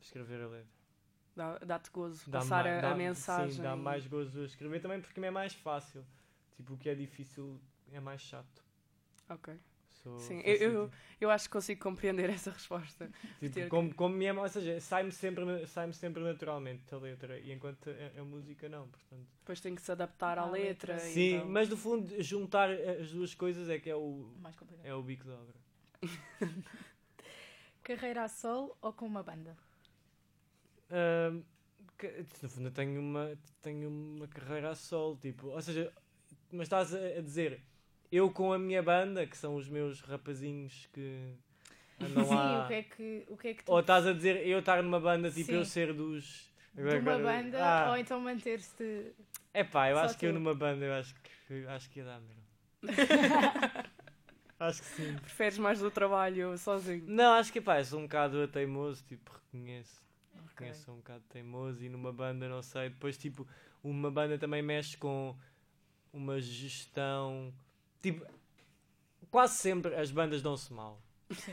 Escrever a letra. Dá- Dá-te gozo Dá passar ma- a, dá- a mensagem. Sim, dá mais gozo a escrever também porque me é mais fácil. Tipo, o que é difícil é mais chato. Ok. Sou Sim, eu- eu-. Eu acho que consigo compreender essa resposta. Tipo, ter- como, como me é, ou seja, sai-me sempre, sai-me sempre naturalmente a letra, e enquanto a, a música não, portanto. Depois tem que se adaptar à À letra. letra. Sim, então- mas no fundo, juntar as duas coisas é que é o, é o bico de obra. Carreira a sol ou com uma banda? Ahm, que- no fundo, eu tenho uma, tenho uma carreira a solo, tipo, ou seja, mas estás a, a dizer, eu com a minha banda, que são os meus rapazinhos que andam Sim, lá. o que é que, o que, é que tu Ou estás a dizer eu estar numa banda, tipo Sim. eu ser dos. de uma Agora- banda Ah, ou então manter-se É pá, eu só acho que eu tu? numa banda, eu acho que, acho que ia dar mesmo. acho que sim. Preferes mais do trabalho sozinho. Não, acho que pá, eu sou um bocado teimoso, tipo, reconheço. Reconheço, sou um bocado teimoso e numa banda, não sei. Depois, tipo, uma banda também mexe com uma gestão. Tipo, quase sempre as bandas dão-se mal.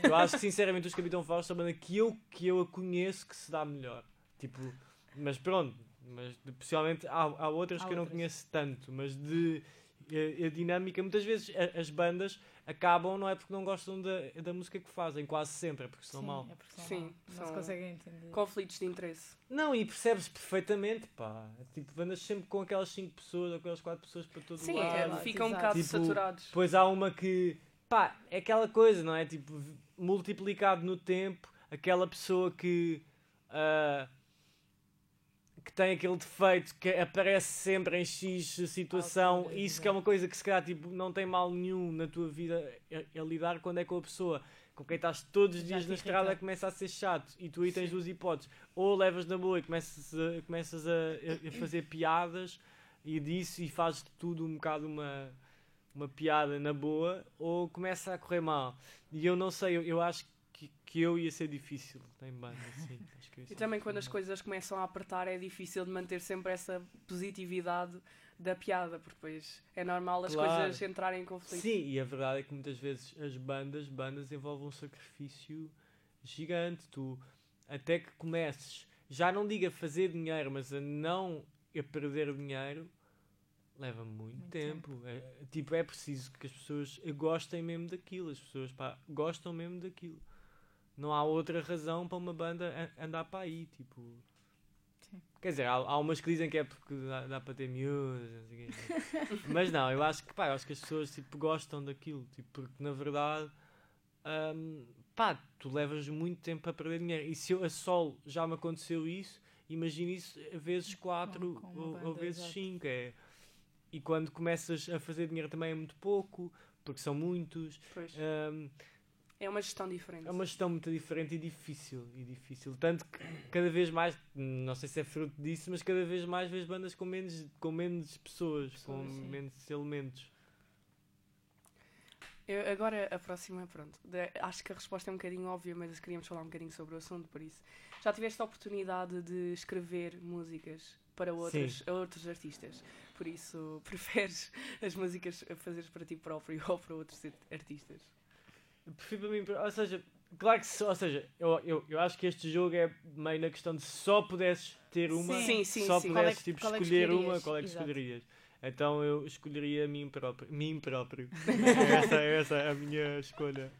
Eu acho que sinceramente os Capitão Fausto é a banda que eu, que eu a conheço que se dá melhor. Tipo, mas pronto, mas possivelmente há, há outras Há que eu não conheço tanto, mas de a, a dinâmica, muitas vezes a- as bandas acabam não é porque não gostam da, da música que fazem, quase sempre, é porque são Sim, mal. é porque são Sim, mal. Não se conseguem entender. Conflitos de interesse. Não, e percebes perfeitamente, pá. Tipo, bandas sempre com aquelas 5 pessoas, ou aquelas 4 pessoas para todo Sim, lado. é, Exato. ficam um bocado Tipo, saturados. Depois há uma que, pá, é aquela coisa, não é? Tipo, multiplicado no tempo, aquela pessoa que. ah, que tem aquele defeito que aparece sempre em X situação, isso que é uma coisa que se calhar tipo, não tem mal nenhum na tua vida a, a lidar quando é com a pessoa. Com quem estás todos os dias na estrada começa a ser chato. E tu aí tens duas hipóteses. Ou levas na boa e começas a, começas a, a- fazer piadas e disso e fazes de tudo um bocado uma, uma piada na boa ou começa a correr mal. E eu não sei, eu, eu acho que, que eu ia ser difícil em banda, sim. Acho que eu ia E também quando as coisas começam a apertar é difícil de manter sempre essa positividade da piada, porque depois é normal as Claro. coisas entrarem em conflito. Sim, e a verdade é que muitas vezes as bandas, bandas envolvem um sacrifício gigante. Tu, até que comeces, já não diga a fazer dinheiro, mas a não a perder dinheiro, leva muito, Muito tempo. É, tipo, é preciso que as pessoas gostem mesmo daquilo. As pessoas pá, gostam mesmo daquilo. Não há outra razão para uma banda andar para aí. Tipo, Sim. Quer dizer, há, há umas que dizem que é porque dá, dá para ter miúdas, não sei o mas não, eu acho que pá, eu acho que as pessoas tipo, gostam daquilo, tipo, porque na verdade hum, pá, tu levas muito tempo a perder dinheiro. E se eu a solo já me aconteceu isso, imagina isso vezes 4 com uma ou, ou vezes exato. 5. É. E quando começas a fazer dinheiro também é muito pouco, porque são muitos. Pois. hum, É uma gestão diferente. é uma gestão muito diferente e difícil, e difícil. Tanto que cada vez mais, não sei se é fruto disso, mas cada vez mais vês bandas com menos, com menos pessoas, com Pessoas, sim. menos elementos. Eu- agora a próxima, pronto. de- acho que a resposta é um bocadinho óbvia, mas queríamos falar um bocadinho sobre o assunto, por isso. Já tiveste a oportunidade de escrever músicas para outros, outros artistas? Por isso, preferes as músicas a fazeres para ti próprio ou para outros artistas? Prefiro para mim, ou seja, claro que só, ou seja, eu, eu, eu acho que este jogo é meio na questão de se só pudesses ter uma, Sim, sim, só sim. É pudesses que- tipo, é que escolher uma, escolherias? qual é que Exato. escolherias? Então eu escolheria mim próprio. Mim próprio. essa, essa é a minha escolha.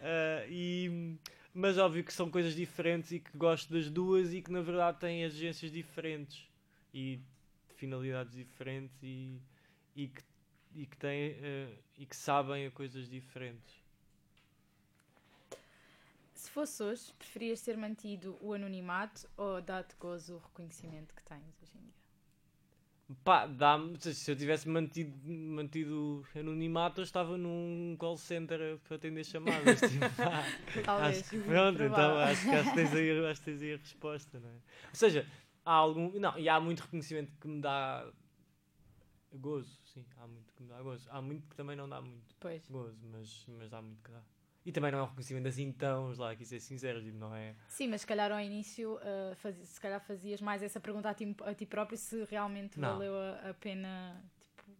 Ah, e, mas óbvio que são coisas diferentes e que gosto das duas e que na verdade têm exigências diferentes e finalidades diferentes e, e, que, e, que têm, ah, e que sabem a coisas diferentes. Se fosse hoje, preferias ter mantido o anonimato ou dar-te gozo o reconhecimento que tens hoje em dia? Pá, dá-me. Se eu tivesse mantido, mantido anonimato, eu estava num call center para atender chamadas. tipo, pá, Talvez. acho que pronto, então acho que, acho, que tens aí, acho que tens aí a resposta, não é? Ou seja, há algum. Não, e há muito reconhecimento que me dá gozo, sim, há muito que me dá gozo. Há muito que também não dá muito Pois. gozo, mas, mas há muito que dá. E também não é um reconhecimento assim tão, lá, aqui ser sincero, tipo, não é? Sim, mas se calhar ao início, uh, fazi- se calhar fazias mais essa pergunta a ti, a ti próprio se realmente Não. valeu a, a pena tipo,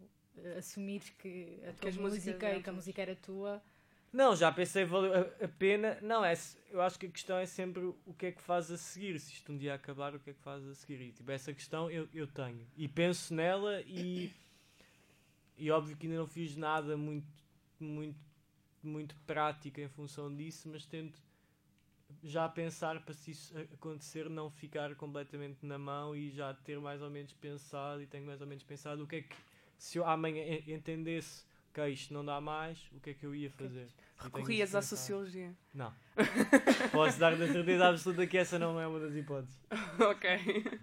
assumires que a tua músicas música e que a música era tua. Não, já pensei, valeu a, a pena. Não, é, eu acho que a questão é sempre o que é que faz a seguir. Se isto um dia acabar, o que é que faz a seguir? E tipo, essa questão eu, eu tenho. E penso nela e. E óbvio que ainda não fiz nada muito, muito, muito prático em função disso, mas tento já pensar para se isso acontecer não ficar completamente na mão e já ter mais ou menos pensado e tenho mais ou menos pensado o que é que se eu amanhã en- entendesse que isto não dá mais, o que é que eu ia fazer? Recorrias à sociologia. Não. Posso dar da certeza absoluta que essa não é uma das hipóteses. ok.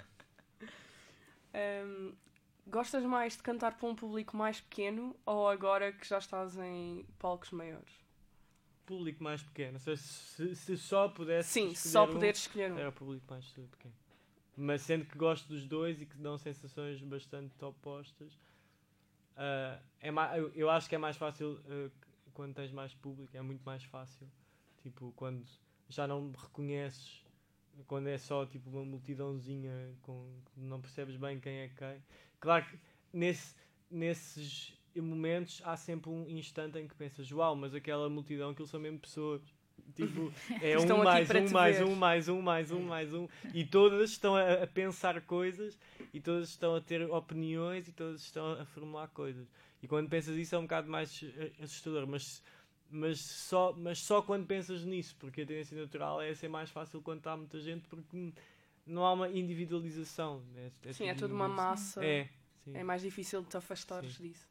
Ahm, gostas mais de cantar para um público mais pequeno ou agora que já estás em palcos maiores? Público mais pequeno. Se, se, se só pudesse. Sim, só um, poderes escolher um. Era o público mais pequeno. Mas sendo que gosto dos dois e que dão sensações bastante opostas, ah, é ma- eu, eu acho que é mais fácil ah, quando tens mais público, é muito mais fácil. Tipo, quando já não reconheces quando é só tipo uma multidãozinha com não percebes bem quem é quem. Claro que nesse, nesses momentos há sempre um instante em que pensas, uau, mas aquela multidão, aquilo são mesmo pessoas. Tipo, é um mais, um mais, ver. um mais, um mais, um mais, um. E todas estão a, a pensar coisas e todas estão a ter opiniões e todas estão a formular coisas. E quando pensas isso é um bocado mais eh, assustador, mas, mas, só, mas só quando pensas nisso, porque a tendência natural é ser mais fácil quando está muita gente, porque não há uma individualização. É, Sim, é tudo uma massa. É, sim. É mais difícil de te afastares Sim. disso.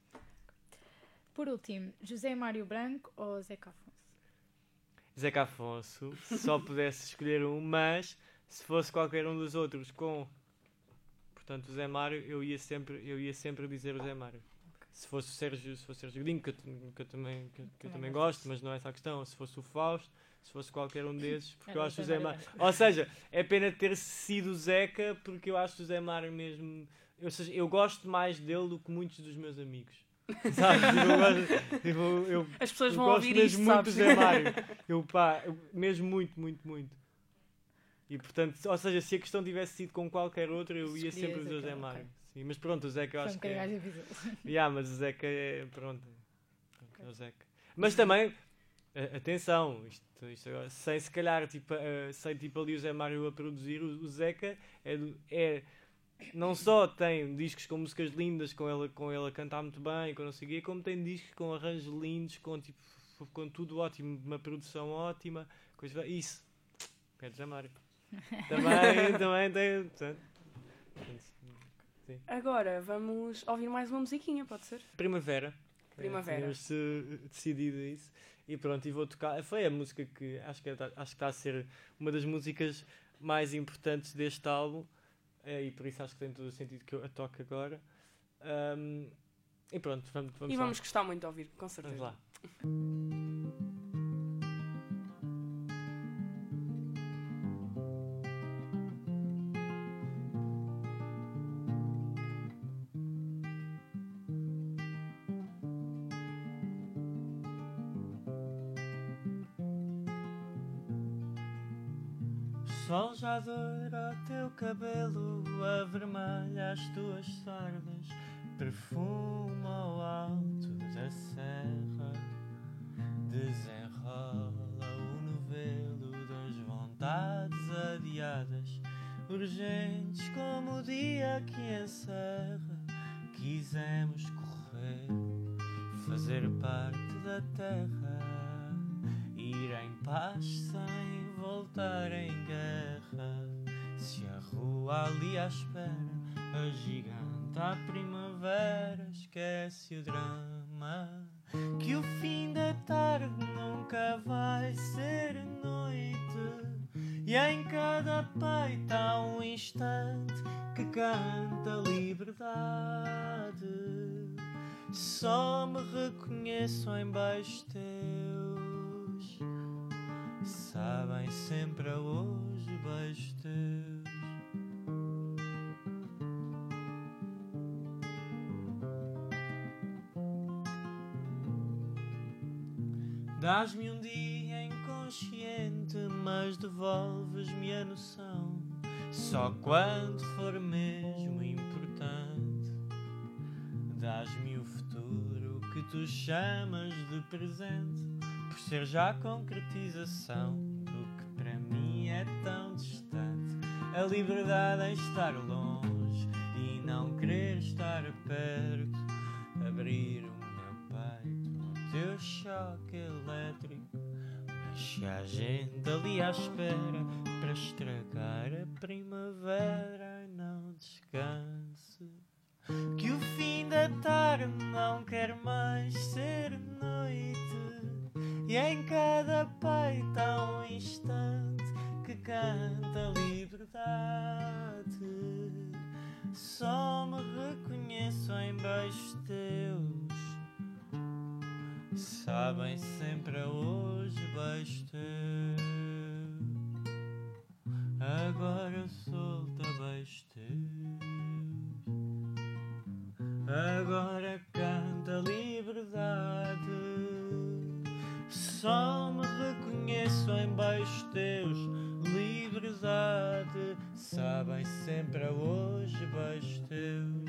Por último, José Mário Branco ou Zeca Afonso? Zeca Afonso, se só pudesse escolher um, mas se fosse qualquer um dos outros com portanto o Zé Mário, eu ia sempre, eu ia sempre dizer o Zé Mário. Se fosse o Sérgio, se fosse Sérgio Godinho, que eu, que eu também, que, que eu Também gosto, mas não é essa a questão. Se fosse o Fausto, se fosse qualquer um desses, porque eu o acho o Zé Mário. Ou seja, é pena ter sido o Zeca, porque eu acho o Zé Mário mesmo. Ou seja, eu gosto mais dele do que muitos dos meus amigos. Sabe? Tipo, eu, gosto- tipo, eu, As pessoas eu vão gosto ouvir mesmo isto, muito sabes? do Zé Mário. Eu, pá, eu- mesmo muito, muito, muito. E portanto, ou seja, se a questão tivesse sido com qualquer outro, eu ia sempre dizer o Zé Mário. Sim, mas pronto, o Zeca eu Foi um acho que bocadinho é. mais difícil. Yeah, mas o Zeca é. Pronto. É o Zeca. Mas também, atenção, isto, isto agora, sem se calhar, tipo, eh, sem tipo ali o Zé Mário a produzir, o, o Zeca é, do- é. Não só tem discos com músicas lindas, com ele, com ele a cantar muito bem, com não sei o quê, como tem discos com arranjos lindos, com, tipo, com tudo ótimo, uma produção ótima, coisa, isso. Do Zé Mário. Também, também tem. portanto, portanto, Agora vamos ouvir mais uma musiquinha, pode ser? Primavera. Primavera. É, tínhamos eh, decidido isso. E pronto, e vou tocar. Foi a música que acho que está, acho que está a ser uma das músicas mais importantes deste álbum. eh, e por isso acho que tem todo o sentido que eu a toque agora. Ahm, e pronto, vamos, vamos e lá. vamos gostar muito de ouvir, com certeza. Vamos lá. Sol já doura o teu cabelo, avermelha as tuas sardas, perfuma o alto da serra, desenrola o novelo das vontades adiadas, urgentes como o dia que encerra. Quisemos correr, fazer parte da terra, ir em paz sem voltar em guerra. Se a rua ali à espera, a primavera, esquece o drama. Que o fim da tarde nunca vai ser noite. E em cada peito há um instante que canta liberdade. Só me reconheço em beijos teus. Sabem sempre a hoje beijos teus. Dás-me um dia inconsciente, mas devolves-me a noção. Só quando for mesmo importante, dás-me o futuro que tu chamas de presente, por ser já concretização é tão distante. A liberdade em estar longe e não querer estar perto, abrir o meu peito ao teu choque elétrico. Mas se há gente ali à espera para estragar a primavera, não descanse. Que o fim da tarde não quer mais ser noite. E em cada peito há um instante canta liberdade. Só me reconheço em beijos teus. Sabem sempre a hoje beijos teus. Agora eu solto a beijos teus. Agora canta liberdade. Só me reconheço em beijos teus. Livres amizade, sabem sempre a hoje beijos teus.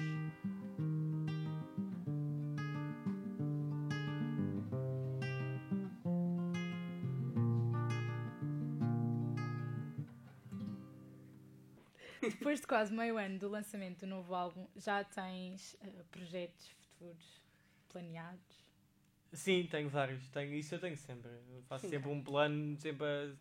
Depois de quase meio ano do lançamento do novo álbum, já tens uh, projetos futuros planeados? Sim, tenho vários. Tenho, isso eu tenho sempre. Eu faço Sim. sempre um plano, sempre a-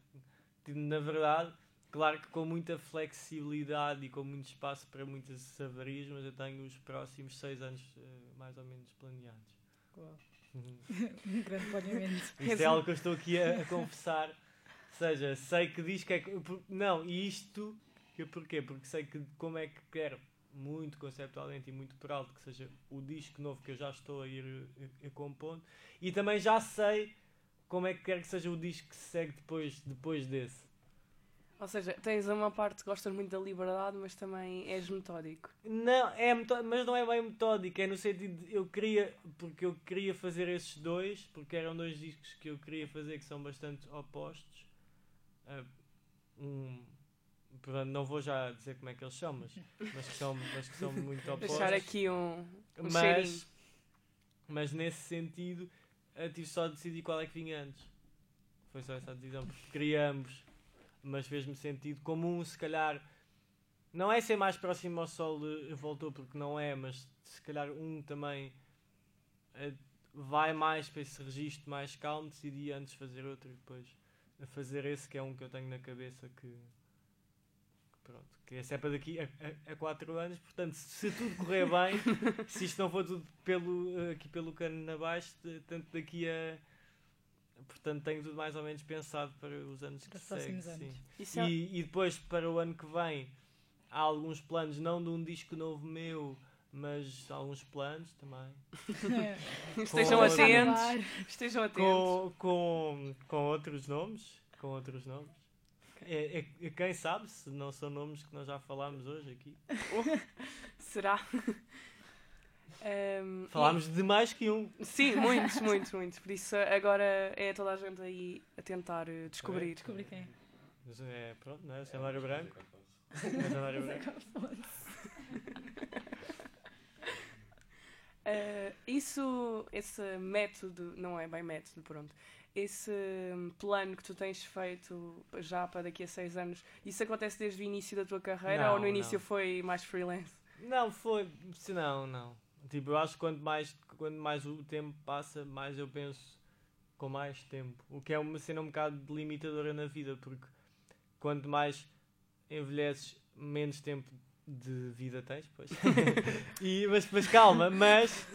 na verdade, claro que com muita flexibilidade e com muito espaço para muitas avarias, mas eu tenho os próximos seis anos eh, mais ou menos planeados. um grande planeamento. Isto é algo que eu estou aqui a, a confessar. Ou seja, sei que diz que é. que- Não, e isto. Porquê? Porque sei que como é que quero muito conceptualmente e muito por alto que seja o disco novo que eu já estou a ir eh, a, compondo e também já sei como é que quero que seja o disco que segue depois, depois desse. Ou seja, tens uma parte que gostas muito da liberdade, mas também és metódico. Não, é mas não é bem metódico, é no sentido de eu queria, porque eu queria fazer esses dois, porque eram dois discos que eu queria fazer que são bastante opostos. Ah, um, portanto, não vou já dizer como é que eles são, mas, mas, que, são, mas que são muito opostos. Deixar aqui um, um cheirinho. mas, mas nesse sentido, eu tive só de decidir qual é que vinha antes. Foi só essa a decisão, porque queria ambos, mas fez-me sentido como um, se calhar, não é ser mais próximo ao sol voltou, porque não é, mas se calhar um também eh, vai mais para esse registro mais calmo, decidi antes fazer outro e depois fazer esse que é um que eu tenho na cabeça que, que pronto, que esse é para daqui a, a, a quatro anos, portanto se tudo correr bem, se isto não for tudo pelo, eh, aqui pelo cano abaixo, tanto daqui a portanto tenho tudo mais ou menos pensado para os anos Para que seguem, é- E, e depois para o ano que vem há alguns planos, não de um disco novo meu, mas alguns planos também. Estejam Com- atentos. Estejam atentos. Com, com, com outros nomes. Com outros nomes. É, é- é- quem sabe se não são nomes que nós já falámos hoje aqui. Será? Ehm, Falámos de mais que um. e- Sim, muitos, muitos, muitos. Por isso agora é toda a gente aí a tentar eh, descobrir. Descobri quem é. Mas é, pronto, não é? O Samário Branco. O Samário Branco. Eh, isso, esse método, não é bem método, pronto. Esse hum, plano que tu tens feito já para daqui a seis anos, isso acontece desde o início da tua carreira Não, ou no início não. foi mais freelance? Não, foi. Se não, não. Tipo, eu acho que quanto mais, quanto mais o tempo passa, mais eu penso com mais tempo. O que é uma cena um bocado limitadora na vida, porque quanto mais envelheces, menos tempo de vida tens, pois. e, mas, mas calma, mas,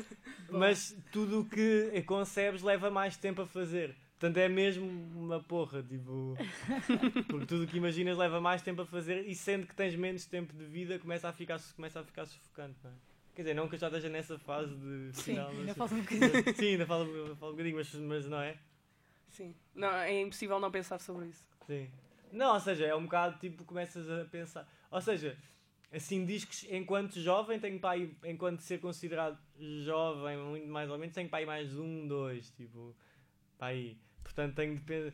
mas tudo o que concebes leva mais tempo a fazer. Portanto, é mesmo uma porra, tipo. Porque tudo o que imaginas leva mais tempo a fazer e sendo que tens menos tempo de vida, começa a ficar, começa a ficar sufocante, não é? Quer dizer, não que eu já esteja nessa fase de Sim, final, ainda mas- falta um bocadinho. Sim, ainda falo, falo um bocadinho, mas, mas não é? Sim. Não, é impossível não pensar sobre isso. Sim. Não, ou seja, é um bocado tipo, começas a pensar. Ou seja, assim, discos enquanto jovem, tenho para aí, enquanto ser considerado jovem, muito mais ou menos, tenho para aí mais um, dois, tipo, para aí. Portanto, tenho de pensar.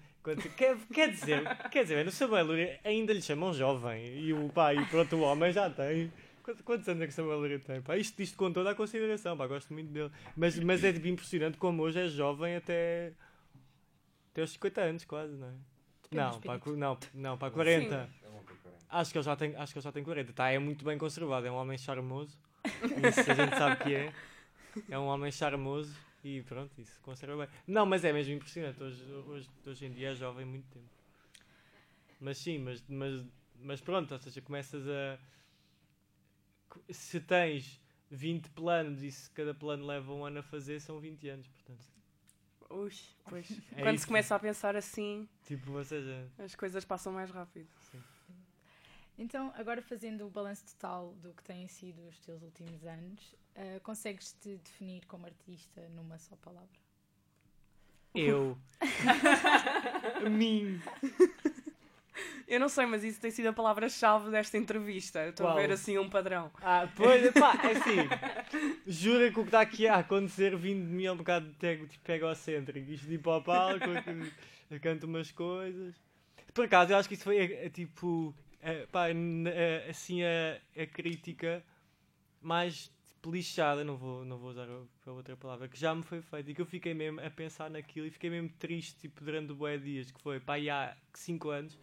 Quer, quer dizer, quer dizer, no Samuel Luria ainda lhe chamam jovem e o pai, pronto, o homem já tem. Quantos, quantos anos é que o Samuel Luria tem? Pá, isto, isto com toda a consideração, pá, gosto muito dele. Mas, mas é tipo impressionante como hoje é jovem até. até aos 50 anos, quase, não é? Não, para, não, não, para 40. É uma para 40. Acho que ele já tem, acho que ele já tem 40. Tá, é muito bem conservado, é um homem charmoso. Isso a gente sabe que é. É um homem charmoso e pronto, isso conserva bem. Não, mas é mesmo impressionante. Hoje, hoje, hoje em dia é jovem muito tempo. Mas sim, mas, mas, mas pronto, ou seja, começas a. Se tens 20 planos e se cada plano leva um ano a fazer, são 20 anos, portanto. Ui, pois. É Quando isso. se começa a pensar assim, Tipo, ou seja. as coisas passam mais rápido. Então, agora fazendo o balanço total do que têm sido os teus últimos anos, eh, consegues-te definir como artista numa só palavra? Eu. Mim. Eu não sei, mas isso tem sido a palavra-chave desta entrevista. Estou a ver assim um padrão. Ah, pois, pá, é assim. Jura que o que está aqui a acontecer vindo de mim é um bocado de tipo egocêntrico. Isto de ir para o palco, eu canto umas coisas. Por acaso, eu acho que isso foi é, é, tipo. eh, pá, n- eh, assim a, a crítica mais lixada, não vou, não vou usar a outra palavra, que já me foi feita e que eu fiquei mesmo a pensar naquilo e fiquei mesmo triste, tipo, durante bué dias, que foi, pá, há 5 anos,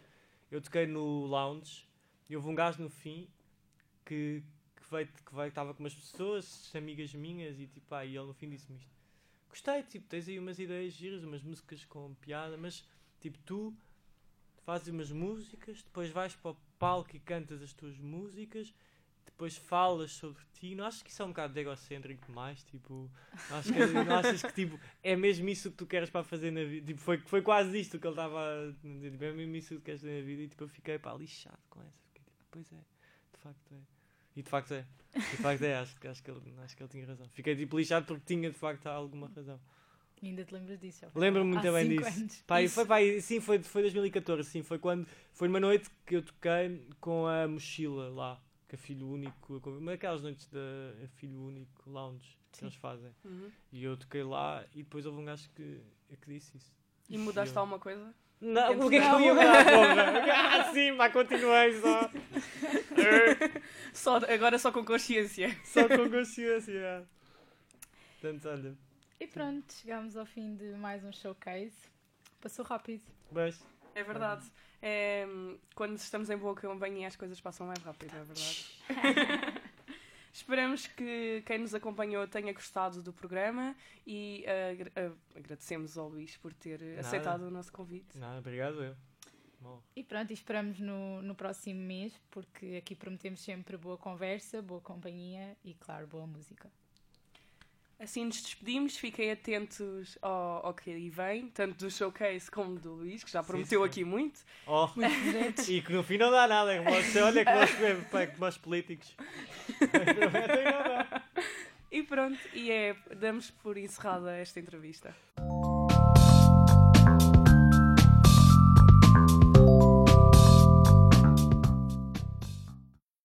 eu toquei no lounge e houve um gajo no fim que, que veio, que veio, estava com umas pessoas, amigas minhas, e tipo, pá, e ele no fim disse-me isto. Gostei, tipo, tens aí umas ideias giras, umas músicas com piada, mas, tipo, tu fazes umas músicas, depois vais para o palco e cantas as tuas músicas, depois falas sobre ti. Não achas que isso é um bocado de egocêntrico demais? Tipo, não, achas que, não achas que tipo, é mesmo isso que tu queres para fazer na vida? Tipo, foi, foi quase isto que ele estava a dizer. Tipo, é mesmo isso que tu queres fazer na vida? E tipo, eu fiquei pá, lixado com essa. Fiquei tipo, pois é, de facto é. E de facto é. De facto é, acho, que- acho, que ele, acho que ele tinha razão. Fiquei tipo lixado porque tinha de facto alguma razão. E ainda te lembras disso? Lembro-me muito bem disso. anos. Pá, foi, pá, sim, foi, foi 2014, sim, foi quando foi numa noite que eu toquei com a mochila lá, que é filho único, uma daquelas noites da a filho único lounge que Sim. eles fazem. Uhum. E eu toquei lá e depois houve um gajo que, que disse isso. E mudaste eu- alguma coisa? Não, Então o que é que eu não. ia mudar, porra? Ah, sim, pá, continuei só. Só, agora só com consciência. só com consciência. é. Portanto, olha, E pronto, chegámos ao fim de mais um showcase. Passou rápido. mas É verdade. É, quando estamos em boa companhia as coisas passam mais rápido, é verdade. Esperamos que quem nos acompanhou tenha gostado do programa e agra- ah, agradecemos ao Luís por ter Nada. aceitado o nosso convite. Não, obrigado eu. Bom, E pronto, e esperamos no, no próximo mês, porque aqui prometemos sempre boa conversa, boa companhia e, claro, boa música. Assim nos despedimos, fiquem atentos ao, ao que aí vem, tanto do showcase como do Luís, que já Sim, prometeu sim. aqui muito. Oh, e que no fim não dá nada, é como você olha que nós, como os políticos. E pronto, e é, damos por encerrada esta entrevista.